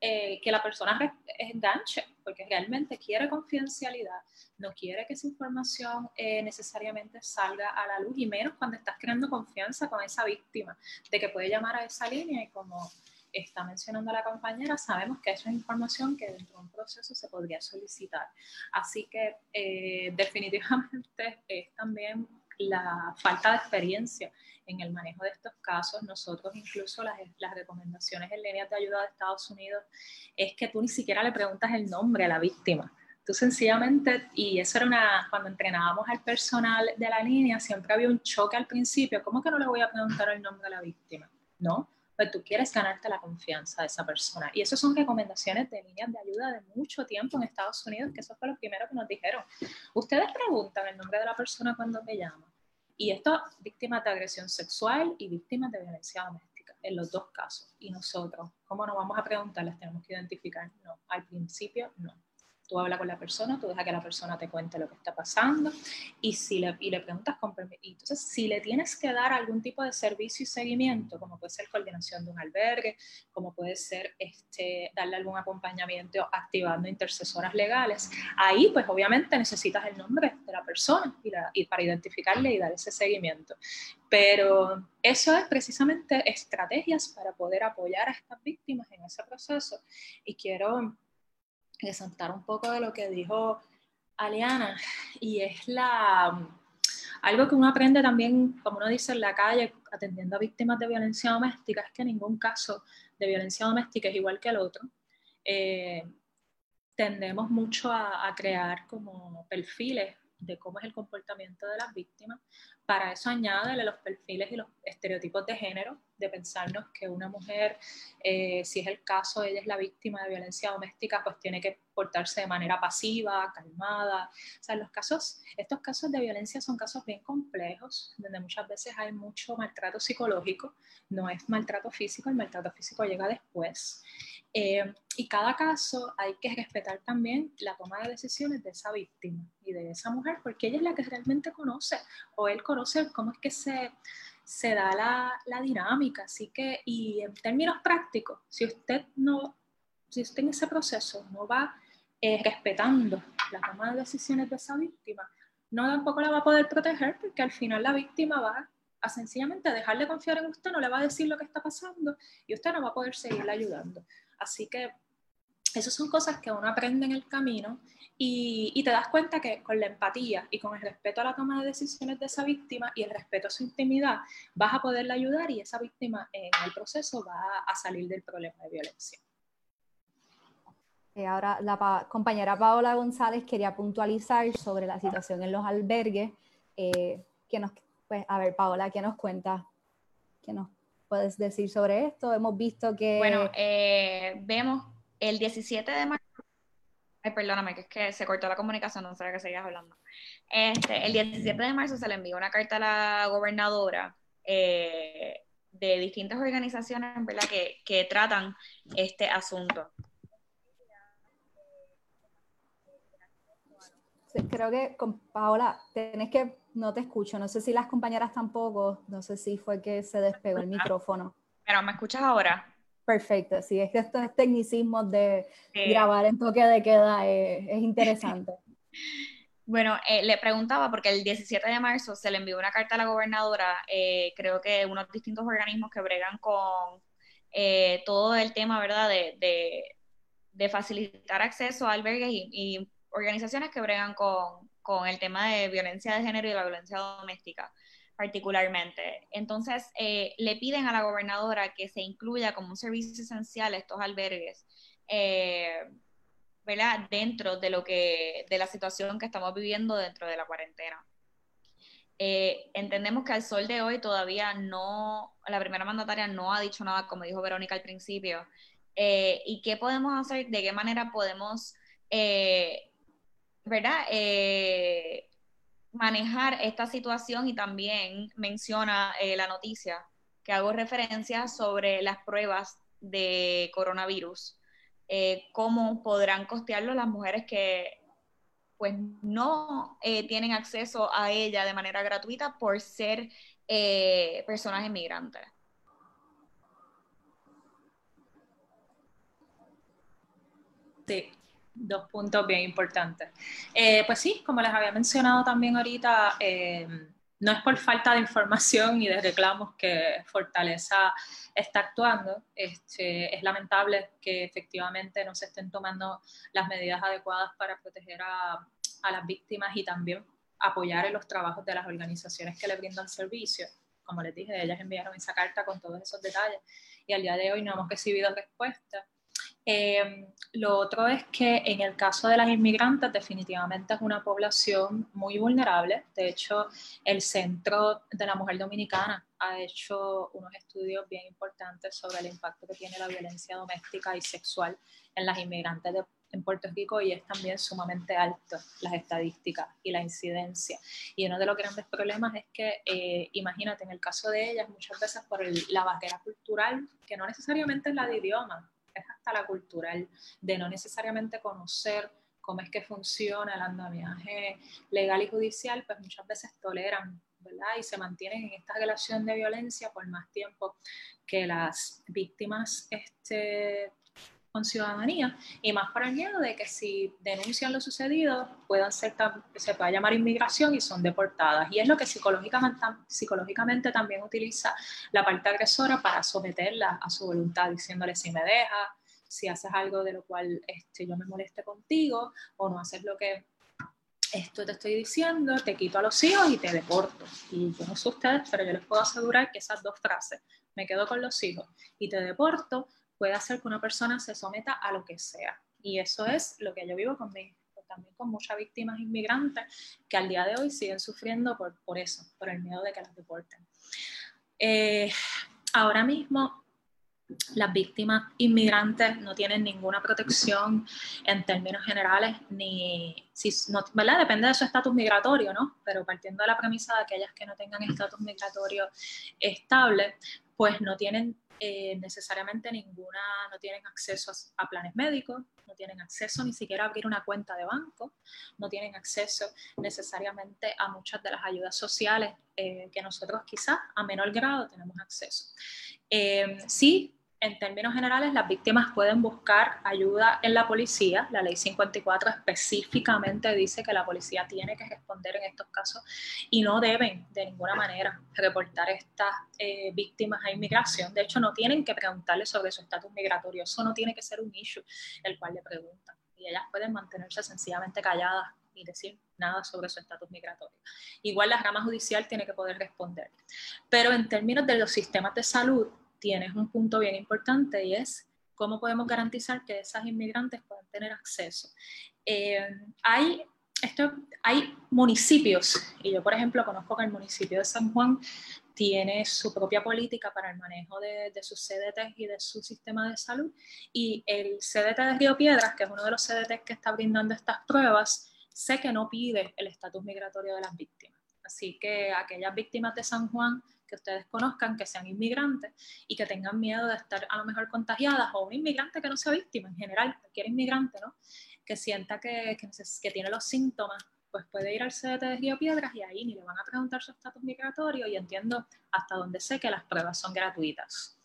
eh, que la persona enganche, porque realmente quiere confidencialidad, no quiere que esa información eh, necesariamente salga a la luz, y menos cuando estás creando confianza con esa víctima, de que puede llamar a esa línea y como está mencionando la compañera, sabemos que eso es información que dentro de un proceso se podría solicitar. Así que eh, definitivamente es también la falta de experiencia en el manejo de estos casos. Nosotros incluso las, las recomendaciones en línea de ayuda de Estados Unidos es que tú ni siquiera le preguntas el nombre a la víctima. Tú sencillamente, y eso era una, cuando entrenábamos al personal de la línea, siempre había un choque al principio, ¿cómo que no le voy a preguntar el nombre a la víctima? ¿No? Pues tú quieres ganarte la confianza de esa persona. Y eso son recomendaciones de líneas de ayuda de mucho tiempo en Estados Unidos, que eso fue lo primero que nos dijeron. Ustedes preguntan el nombre de la persona cuando te llama. Y esto, víctimas de agresión sexual y víctimas de violencia doméstica, en los dos casos. Y nosotros, ¿cómo nos vamos a preguntarles? Tenemos que identificar, no, al principio no tú hablas con la persona, tú dejas que la persona te cuente lo que está pasando y, si le, y le preguntas con permiso. Entonces, si le tienes que dar algún tipo de servicio y seguimiento, como puede ser coordinación de un albergue, como puede ser este, darle algún acompañamiento activando intercesoras legales, ahí pues obviamente necesitas el nombre de la persona y, y para identificarle y dar ese seguimiento. Pero eso es precisamente estrategias para poder apoyar a estas víctimas en ese proceso. Y quiero resaltar un poco de lo que dijo Aliana, y es la algo que uno aprende también, como uno dice en la calle, atendiendo a víctimas de violencia doméstica, es que ningún caso de violencia doméstica es igual que el otro. Eh, tendemos mucho a, a, crear como perfiles de cómo es el comportamiento de las víctimas. Para eso añádele los perfiles y los estereotipos de género, de pensarnos que una mujer, eh, si es el caso, ella es la víctima de violencia doméstica, pues tiene que portarse de manera pasiva, calmada. O sea, los casos, estos casos de violencia son casos bien complejos, donde muchas veces hay mucho maltrato psicológico, no es maltrato físico, el maltrato físico llega después. Eh, y cada caso hay que respetar también la toma de decisiones de esa víctima y de esa mujer, porque ella es la que realmente conoce o él conoce cómo es que se, se da la, la dinámica. Así que, y en términos prácticos, si usted no, si usted en ese proceso no va eh, respetando la toma de decisiones de esa víctima, no tampoco la va a poder proteger porque al final la víctima va a sencillamente dejarle confiar en usted, no le va a decir lo que está pasando y usted no va a poder seguirle ayudando. Así que esas son cosas que uno aprende en el camino y, te das cuenta que con la empatía y con el respeto a la toma de decisiones de esa víctima y el respeto a su intimidad, vas a poderle ayudar y esa víctima en el proceso va a salir del problema de violencia. Eh, ahora, la compañera Paola González quería puntualizar sobre la situación en los albergues. Eh, que nos, pues, a ver, Paola, ¿qué nos cuenta? ¿Qué nos puedes decir sobre esto? Hemos visto que... Bueno, eh, vemos el 17 de marzo... Ay, perdóname, que es que se cortó la comunicación, no sabía que seguías hablando. Este, el 17 de marzo se le envió una carta a la gobernadora eh, de distintas organizaciones ¿verdad? Que, que tratan este asunto. creo que con Paola, tenés que, no te escucho, no sé si las compañeras tampoco, no sé si fue que se despegó el micrófono. Pero me escuchas ahora. Perfecto, sí, es que estos tecnicismos de grabar en toque de queda es, interesante. Bueno, eh, le preguntaba porque el 17 de marzo se le envió una carta a la gobernadora, eh, creo que unos distintos organismos que bregan con eh, todo el tema, ¿verdad?, de, de, facilitar acceso a albergues y, y organizaciones que bregan con, con, el tema de violencia de género y la violencia doméstica particularmente. Entonces, eh, le piden a la gobernadora que se incluya como un servicio esencial estos albergues, eh, ¿verdad? Dentro de lo que, de la situación que estamos viviendo dentro de la cuarentena. Eh, entendemos que al sol de hoy todavía no, la primera mandataria no ha dicho nada, como dijo Verónica al principio. ¿Y qué podemos hacer? ¿De qué manera podemos ¿verdad? Eh, manejar esta situación y también menciona eh, la noticia que hago referencia sobre las pruebas de coronavirus, eh, cómo podrán costearlo las mujeres que pues no tienen acceso a ella de manera gratuita por ser personas inmigrantes. Sí, dos puntos bien importantes. Eh, pues sí, como les había mencionado también ahorita, eh, no es por falta de información y de reclamos que Fortaleza está actuando. Este, es lamentable que efectivamente no se estén tomando las medidas adecuadas para proteger a, a las víctimas y también apoyar en los trabajos de las organizaciones que le brindan servicio. Como les dije, ellas enviaron esa carta con todos esos detalles y al día de hoy no hemos recibido respuesta. Eh, lo otro es que en el caso de las inmigrantes definitivamente es una población muy vulnerable. De hecho, el Centro de la Mujer Dominicana ha hecho unos estudios bien importantes sobre el impacto que tiene la violencia doméstica y sexual en las inmigrantes en Puerto Rico y es también sumamente alto las estadísticas y la incidencia. Y uno de los grandes problemas es que, eh, imagínate, en el caso de ellas, muchas veces por la barrera cultural, que no necesariamente es la de idioma, es hasta la cultural, de no necesariamente conocer cómo es que funciona el andamiaje legal y judicial, pues muchas veces toleran, ¿verdad? Y se mantienen en esta relación de violencia por más tiempo que las víctimas este, con ciudadanía y más para el miedo de que si denuncian lo sucedido puedan ser se pueda llamar inmigración y son deportadas y es lo que psicológicamente, psicológicamente también utiliza la parte agresora para someterla a su voluntad diciéndole si me deja si haces algo de lo cual este, yo me moleste contigo o no haces lo que esto te estoy diciendo, te quito a los hijos y te deporto. Y yo no sé ustedes, pero yo les puedo asegurar que esas dos frases, me quedo con los hijos y te deporto, puede hacer que una persona se someta a lo que sea. Y eso es lo que yo vivo con mi, también con muchas víctimas inmigrantes que al día de hoy siguen sufriendo por, por eso, por el miedo de que las deporten. Eh, ahora mismo las víctimas inmigrantes no tienen ninguna protección en términos generales, ni si no, ¿verdad? Depende de su estatus migratorio, ¿no? Pero partiendo de la premisa de aquellas que no tengan estatus migratorio estable, pues no tienen eh, necesariamente ninguna, no tienen acceso a, planes médicos, no tienen acceso ni siquiera a abrir una cuenta de banco, no tienen acceso necesariamente a muchas de las ayudas sociales eh, que nosotros quizás a menor grado tenemos acceso. Eh, sí, en términos generales, las víctimas pueden buscar ayuda en la policía. La ley 54 específicamente dice que la policía tiene que responder en estos casos y no deben de ninguna manera reportar estas eh, víctimas a inmigración. De hecho, no tienen que preguntarle sobre su estatus migratorio. Eso no tiene que ser un issue el cual le preguntan. Y ellas pueden mantenerse sencillamente calladas y decir nada sobre su estatus migratorio. Igual la rama judicial tiene que poder responder. Pero en términos de los sistemas de salud, tienes un punto bien importante y es cómo podemos garantizar que esas inmigrantes puedan tener acceso. Eh, hay, esto, hay municipios, y yo por ejemplo conozco que el municipio de San Juan tiene su propia política para el manejo de, de, sus CDTs y de su sistema de salud. Y el CDT de Río Piedras, que es uno de los CDTs que está brindando estas pruebas, sé que no pide el estatus migratorio de las víctimas. Así que aquellas víctimas de San Juan que ustedes conozcan, que sean inmigrantes y que tengan miedo de estar a lo mejor contagiadas, o un inmigrante que no sea víctima en general, cualquier inmigrante, ¿no? Que sienta que, tiene los síntomas, pues puede ir al CDT de Río Piedras y ahí ni le van a preguntar su estatus migratorio y entiendo hasta donde sé que las pruebas son gratuitas.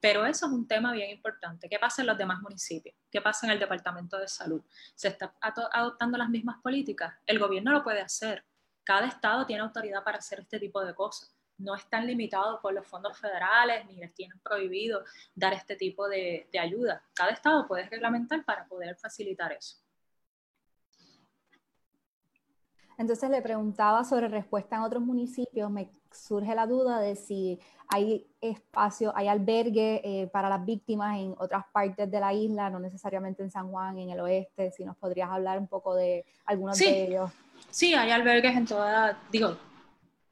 Pero eso es un tema bien importante. ¿Qué pasa en los demás municipios? ¿Qué pasa en el Departamento de Salud? ¿Se está adoptando las mismas políticas? El gobierno lo puede hacer. Cada estado tiene autoridad para hacer este tipo de cosas no están limitados por los fondos federales ni les tienen prohibido dar este tipo de, ayuda. Cada estado puede reglamentar para poder facilitar eso. Entonces le preguntaba sobre respuesta en otros municipios. Me surge la duda de si hay espacio, hay albergue eh, para las víctimas en otras partes de la isla, no necesariamente en San Juan, en el oeste. Si nos podrías hablar un poco de algunos de ellos. Sí, hay albergues en toda, digo,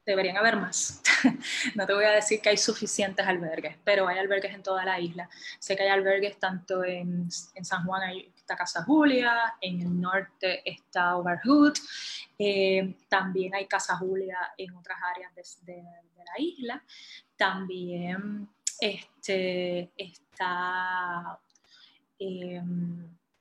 deberían haber más. no te voy a decir que hay suficientes albergues, pero hay albergues en toda la isla. Sé que hay albergues tanto en, en San Juan, hay, está Casa Julia, en el norte está Overhood, eh, también hay Casa Julia en otras áreas de, la isla. También este, está... Eh,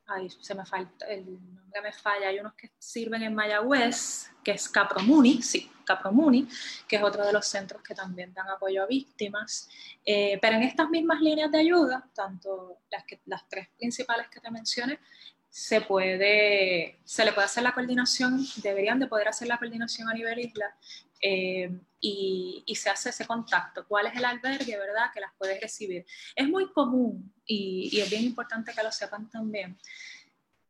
ay, se me falta, el nombre me falla, hay unos que sirven en Mayagüez, que es Capromuni, sí, Capromuni, que es otro de los centros que también dan apoyo a víctimas. Eh, pero en estas mismas líneas de ayuda, tanto las, que, las tres principales que te mencioné, se puede, se le puede hacer la coordinación, deberían de poder hacer la coordinación a nivel isla eh, y, se hace ese contacto. ¿Cuál es el albergue, verdad, que las puede recibir? Es muy común y, y es bien importante que lo sepan también,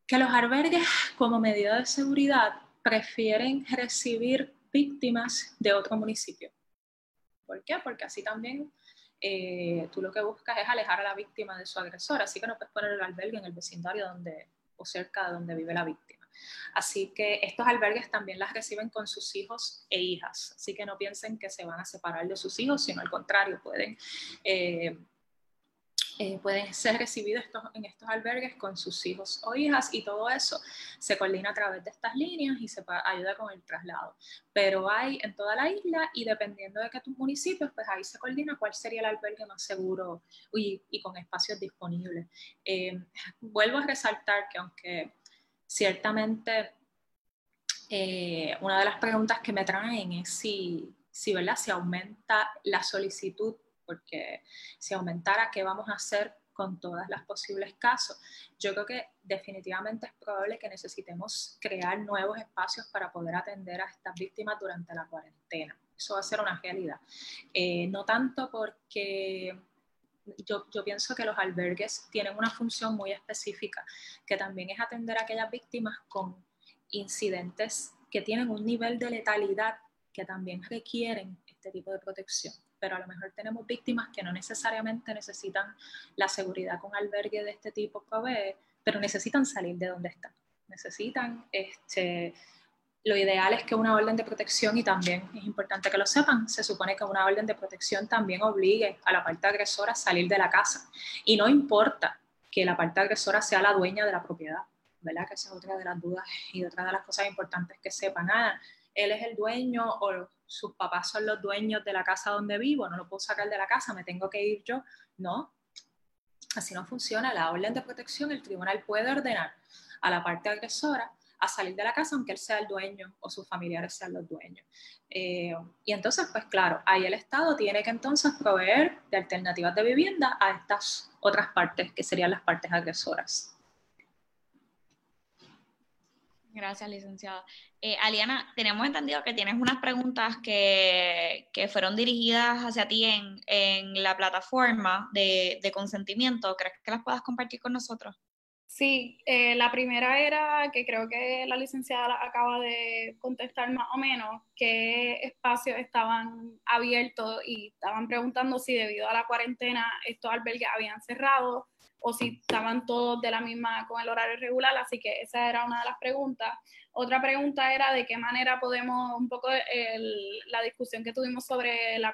que los albergues como medida de seguridad prefieren recibir víctimas de otro municipio. ¿Por qué? Porque así también eh, tú lo que buscas es alejar a la víctima de su agresor, así que no puedes poner el albergue en el vecindario donde, o cerca de donde vive la víctima. Así que estos albergues también las reciben con sus hijos e hijas, así que no piensen que se van a separar de sus hijos, sino al contrario, pueden eh, eh, pueden ser recibidos en estos albergues con sus hijos o hijas y todo eso se coordina a través de estas líneas y se ayuda con el traslado. Pero hay en toda la isla y dependiendo de que tus municipios, pues ahí se coordina cuál sería el albergue más seguro y, con espacios disponibles. Eh, vuelvo a resaltar que aunque ciertamente eh, una de las preguntas que me traen es si, si, ¿verdad? si aumenta la solicitud porque si aumentara, ¿qué vamos a hacer con todas las posibles casos? Yo creo que definitivamente es probable que necesitemos crear nuevos espacios para poder atender a estas víctimas durante la cuarentena. Eso va a ser una realidad. Eh, no tanto porque yo, yo, pienso que los albergues tienen una función muy específica, que también es atender a aquellas víctimas con incidentes que tienen un nivel de letalidad que también requieren este tipo de protección pero a lo mejor tenemos víctimas que no necesariamente necesitan la seguridad con albergue de este tipo provee, pero necesitan salir de donde están. Necesitan, este, lo ideal es que una orden de protección, y también es importante que lo sepan, se supone que una orden de protección también obligue a la parte agresora a salir de la casa. Y no importa que la parte agresora sea la dueña de la propiedad, ¿verdad? Que esa es otra de las dudas y otra de las cosas importantes que sepan. Ah, él es el dueño o sus papás son los dueños de la casa donde vivo, no lo puedo sacar de la casa, me tengo que ir yo. No, así no funciona. La orden de protección, el tribunal puede ordenar a la parte agresora a salir de la casa aunque él sea el dueño o sus familiares sean los dueños. Eh, y entonces, pues claro, ahí el Estado tiene que entonces proveer de alternativas de vivienda a estas otras partes que serían las partes agresoras. Gracias, licenciada. Eh, Aliana, tenemos entendido que tienes unas preguntas que, que fueron dirigidas hacia ti en, en la plataforma de, de, consentimiento. ¿Crees que las puedas compartir con nosotros? Sí, eh, la primera era que creo que la licenciada acaba de contestar más o menos qué espacios estaban abiertos y estaban preguntando si debido a la cuarentena estos albergues habían cerrado o si estaban todos de la misma con el horario regular, así que esa era una de las preguntas. Otra pregunta era de qué manera podemos, un poco la discusión que tuvimos sobre la,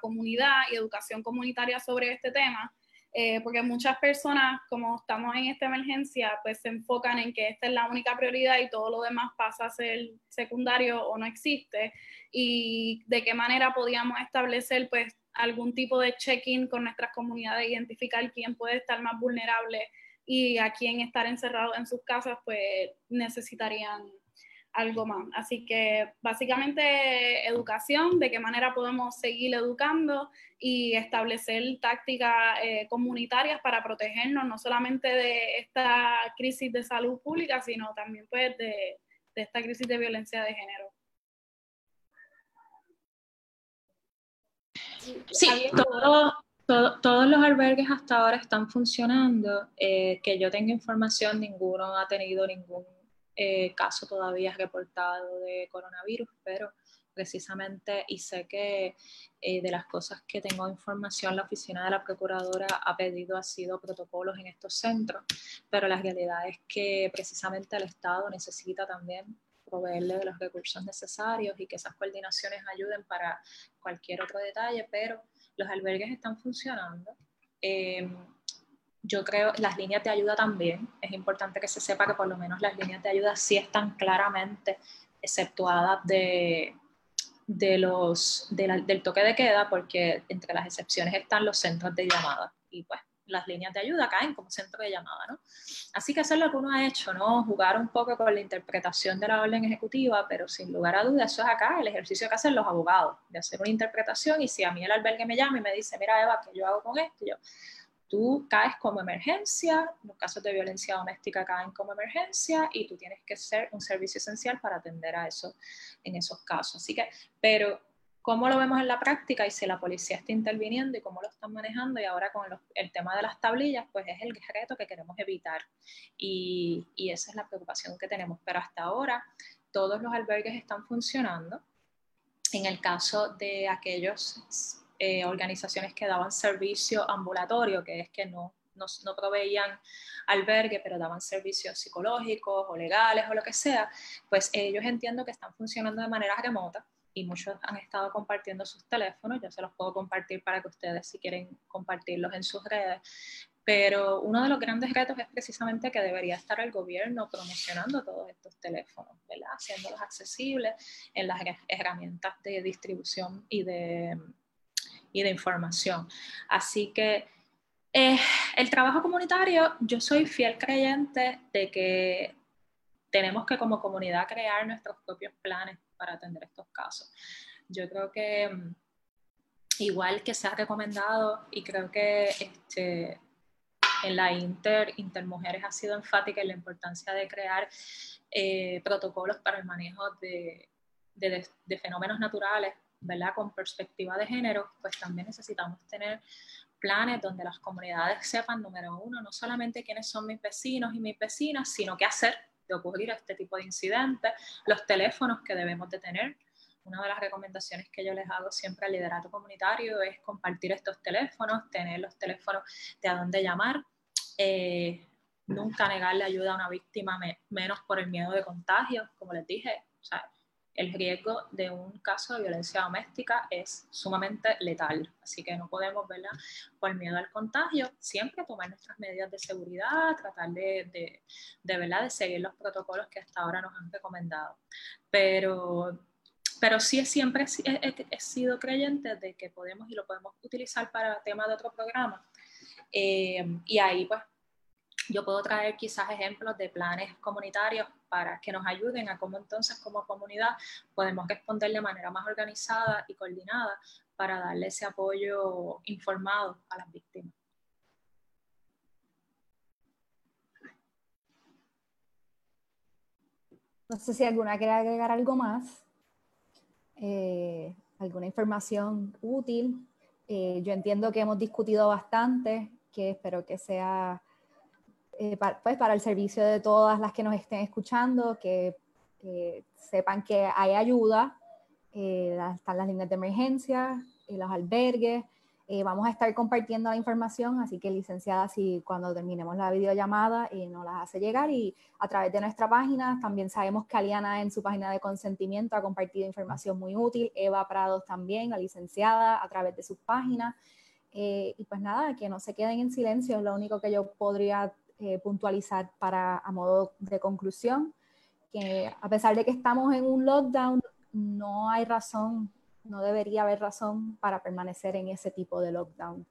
comunidad y educación comunitaria sobre este tema, eh, porque muchas personas, como estamos en esta emergencia, pues se enfocan en que esta es la única prioridad y todo lo demás pasa a ser secundario o no existe, y de qué manera podíamos establecer pues algún tipo de check-in con nuestras comunidades, identificar quién puede estar más vulnerable y a quién estar encerrado en sus casas, pues necesitarían algo más. Así que básicamente educación, de qué manera podemos seguir educando y establecer tácticas eh, comunitarias para protegernos no solamente de esta crisis de salud pública, sino también pues de esta crisis de violencia de género. Sí, todos los albergues hasta ahora están funcionando. Eh, que yo tenga información, ninguno ha tenido ningún eh, caso todavía reportado de coronavirus, pero precisamente, y sé que eh, de las cosas que tengo información, la oficina de la procuradora ha pedido, ha sido protocolos en estos centros, pero la realidad es que precisamente el Estado necesita también proveerle de los recursos necesarios y que esas coordinaciones ayuden para cualquier otro detalle, pero los albergues están funcionando. Eh, yo creo las líneas de ayuda también. Es importante que se sepa que por lo menos las líneas de ayuda sí están claramente exceptuadas de, de los, del toque de queda, porque entre las excepciones están los centros de llamada. Y pues las líneas de ayuda caen como centro de llamada, ¿no? Así que eso es lo que uno ha hecho, ¿no? Jugar un poco con la interpretación de la orden ejecutiva, pero sin lugar a dudas, eso es acá el ejercicio que hacen los abogados, de hacer una interpretación y si a mí el albergue me llama y me dice, mira Eva, ¿qué yo hago con esto? yo, tú caes como emergencia, los casos de violencia doméstica caen como emergencia y tú tienes que ser un servicio esencial para atender a eso en esos casos. Así que, pero cómo lo vemos en la práctica y si la policía está interviniendo y cómo lo están manejando y ahora con el tema de las tablillas, pues es el reto que queremos evitar y, y esa es la preocupación que tenemos. Pero hasta ahora todos los albergues están funcionando. En el caso de aquellos eh, organizaciones que daban servicio ambulatorio, que es que no, no, no, proveían albergue, pero daban servicios psicológicos o legales o lo que sea, pues ellos entiendo que están funcionando de manera remota y muchos han estado compartiendo sus teléfonos, yo se los puedo compartir para que ustedes si quieren compartirlos en sus redes, pero uno de los grandes retos es precisamente que debería estar el gobierno promocionando todos estos teléfonos, ¿verdad? haciéndolos accesibles en las herramientas de distribución y de, y de información. Así que eh, el trabajo comunitario, yo soy fiel creyente de que tenemos que como comunidad crear nuestros propios planes para atender estos casos. Yo creo que mm, igual que se ha recomendado y creo que este, en la Inter, Intermujeres ha sido enfática en la importancia de crear eh, protocolos para el manejo de, fenómenos naturales ¿verdad? Con perspectiva de género, pues también necesitamos tener planes donde las comunidades sepan, número uno, no solamente quiénes son mis vecinos y mis vecinas, sino qué hacer de ocurrir este tipo de incidentes, los teléfonos que debemos de tener. Una de las recomendaciones que yo les hago siempre al liderato comunitario es compartir estos teléfonos, tener los teléfonos de a dónde llamar, eh, nunca negarle ayuda a una víctima, menos por el miedo de contagio, como les dije. O sea, el riesgo de un caso de violencia doméstica es sumamente letal. Así que no podemos, ¿verdad? Por miedo al contagio, siempre tomar nuestras medidas de seguridad, tratar de, de, ¿verdad? de seguir los protocolos que hasta ahora nos han recomendado. Pero, pero sí siempre he, sido creyente de que podemos y lo podemos utilizar para temas de otro programa. Eh, y ahí pues yo puedo traer quizás ejemplos de planes comunitarios para que nos ayuden a cómo entonces como comunidad podemos responder de manera más organizada y coordinada para darle ese apoyo informado a las víctimas. No sé si alguna quiere agregar algo más, eh, alguna información útil. Eh, yo entiendo que hemos discutido bastante, que espero que sea eh, para, pues para el servicio de todas las que nos estén escuchando, que, sepan que hay ayuda, eh, están las líneas de emergencia, y los albergues. Eh, vamos a estar compartiendo la información, así que licenciada, si cuando terminemos la videollamada nos las hace llegar y a través de nuestra página, también sabemos que Aliana en su página de consentimiento ha compartido información muy útil, Eva Prados también, la licenciada, a través de sus páginas. y pues nada, que no se queden en silencio, es lo único que yo podría eh, puntualizar para a modo de conclusión que a pesar de que estamos en un lockdown, no hay razón, no debería haber razón para permanecer en ese tipo de lockdown.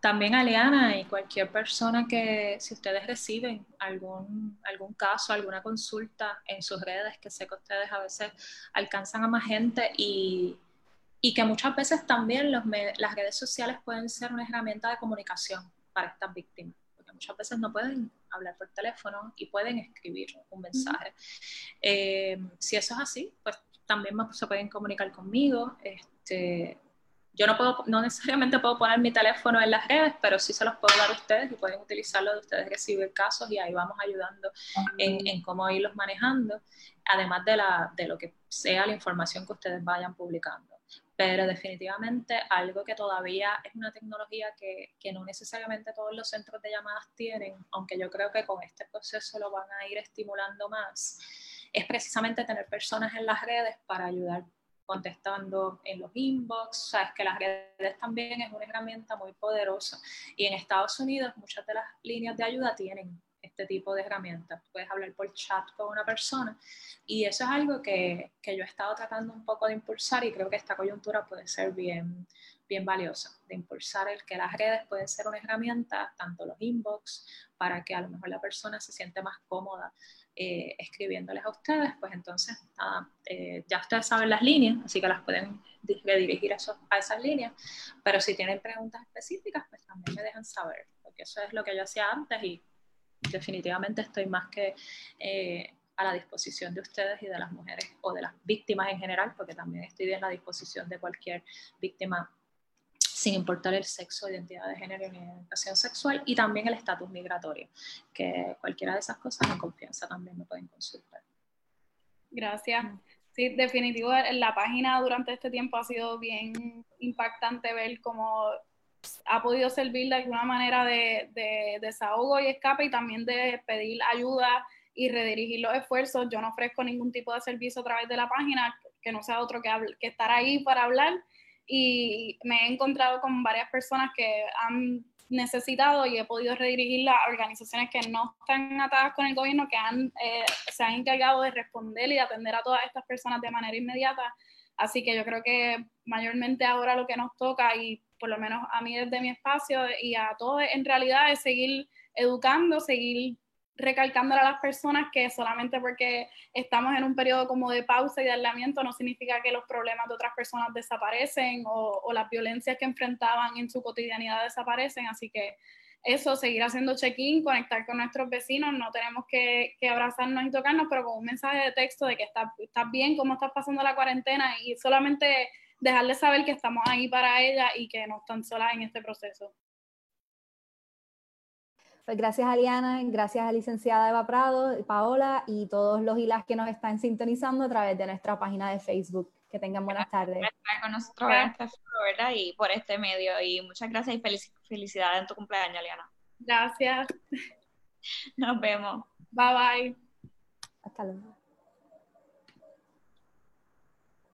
También Aliana y cualquier persona que, si ustedes reciben algún, algún caso, alguna consulta en sus redes, que sé que ustedes a veces alcanzan a más gente y y que muchas veces también los las redes sociales pueden ser una herramienta de comunicación para estas víctimas, porque muchas veces no pueden hablar por teléfono y pueden escribir un mensaje. Eh, si eso es así, pues también se pueden comunicar conmigo. Este, yo no, puedo, no necesariamente puedo poner mi teléfono en las redes, pero sí se los puedo dar a ustedes y pueden utilizarlo de ustedes recibir casos y ahí vamos ayudando en, en, cómo irlos manejando, además de, la, de lo que sea la información que ustedes vayan publicando pero definitivamente algo que todavía es una tecnología que, que, no necesariamente todos los centros de llamadas tienen, aunque yo creo que con este proceso lo van a ir estimulando más, es precisamente tener personas en las redes para ayudar contestando en los inbox, sabes que las redes también es una herramienta muy poderosa. Y en Estados Unidos muchas de las líneas de ayuda tienen este tipo de herramientas. Puedes hablar por chat con una persona y eso es algo que, que, yo he estado tratando un poco de impulsar y creo que esta coyuntura puede ser bien, bien valiosa, de impulsar el que las redes pueden ser una herramienta, tanto los inbox, para que a lo mejor la persona se siente más cómoda eh, escribiéndoles a ustedes, pues entonces eh, ya ustedes saben las líneas, así que las pueden redirigir a esas líneas, pero si tienen preguntas específicas, pues también me dejan saber, porque eso es lo que yo hacía antes y definitivamente estoy más que eh, a la disposición de ustedes y de las mujeres o de las víctimas en general, porque también estoy a la disposición de cualquier víctima sin importar el sexo, identidad de género y orientación sexual, y también el estatus migratorio, que cualquiera de esas cosas en confianza también me pueden consultar. Gracias. Sí, definitivo, la página durante este tiempo ha sido bien impactante ver cómo ha podido servir de alguna manera de, de, desahogo y escape y también de pedir ayuda y redirigir los esfuerzos. Yo no ofrezco ningún tipo de servicio a través de la página que no sea otro que, que estar ahí para hablar y me he encontrado con varias personas que han necesitado y he podido redirigir a organizaciones que no están atadas con el gobierno, que eh, se han encargado de responder y atender a todas estas personas de manera inmediata. Así que yo creo que mayormente ahora lo que nos toca, y por lo menos a mí desde mi espacio y a todos en realidad, es seguir educando, seguir recalcándole a las personas que solamente porque estamos en un periodo como de pausa y de aislamiento no significa que los problemas de otras personas desaparecen o, las violencias que enfrentaban en su cotidianidad desaparecen. Así que eso, seguir haciendo check-in, conectar con nuestros vecinos, no tenemos que, abrazarnos y tocarnos, pero con un mensaje de texto de que estás está bien, cómo estás pasando la cuarentena y solamente dejarles saber que estamos ahí para ella y que no están solas en este proceso. Pues gracias Aliana, gracias a licenciada Eva Prado, Paola y todos los y las que nos están sintonizando a través de nuestra página de Facebook. Que tengan buenas tardes. Gracias con nosotros ¿verdad? y por este medio. Y muchas gracias y felicidades en tu cumpleaños, Aliana. Gracias. Nos vemos. Bye bye. Hasta luego.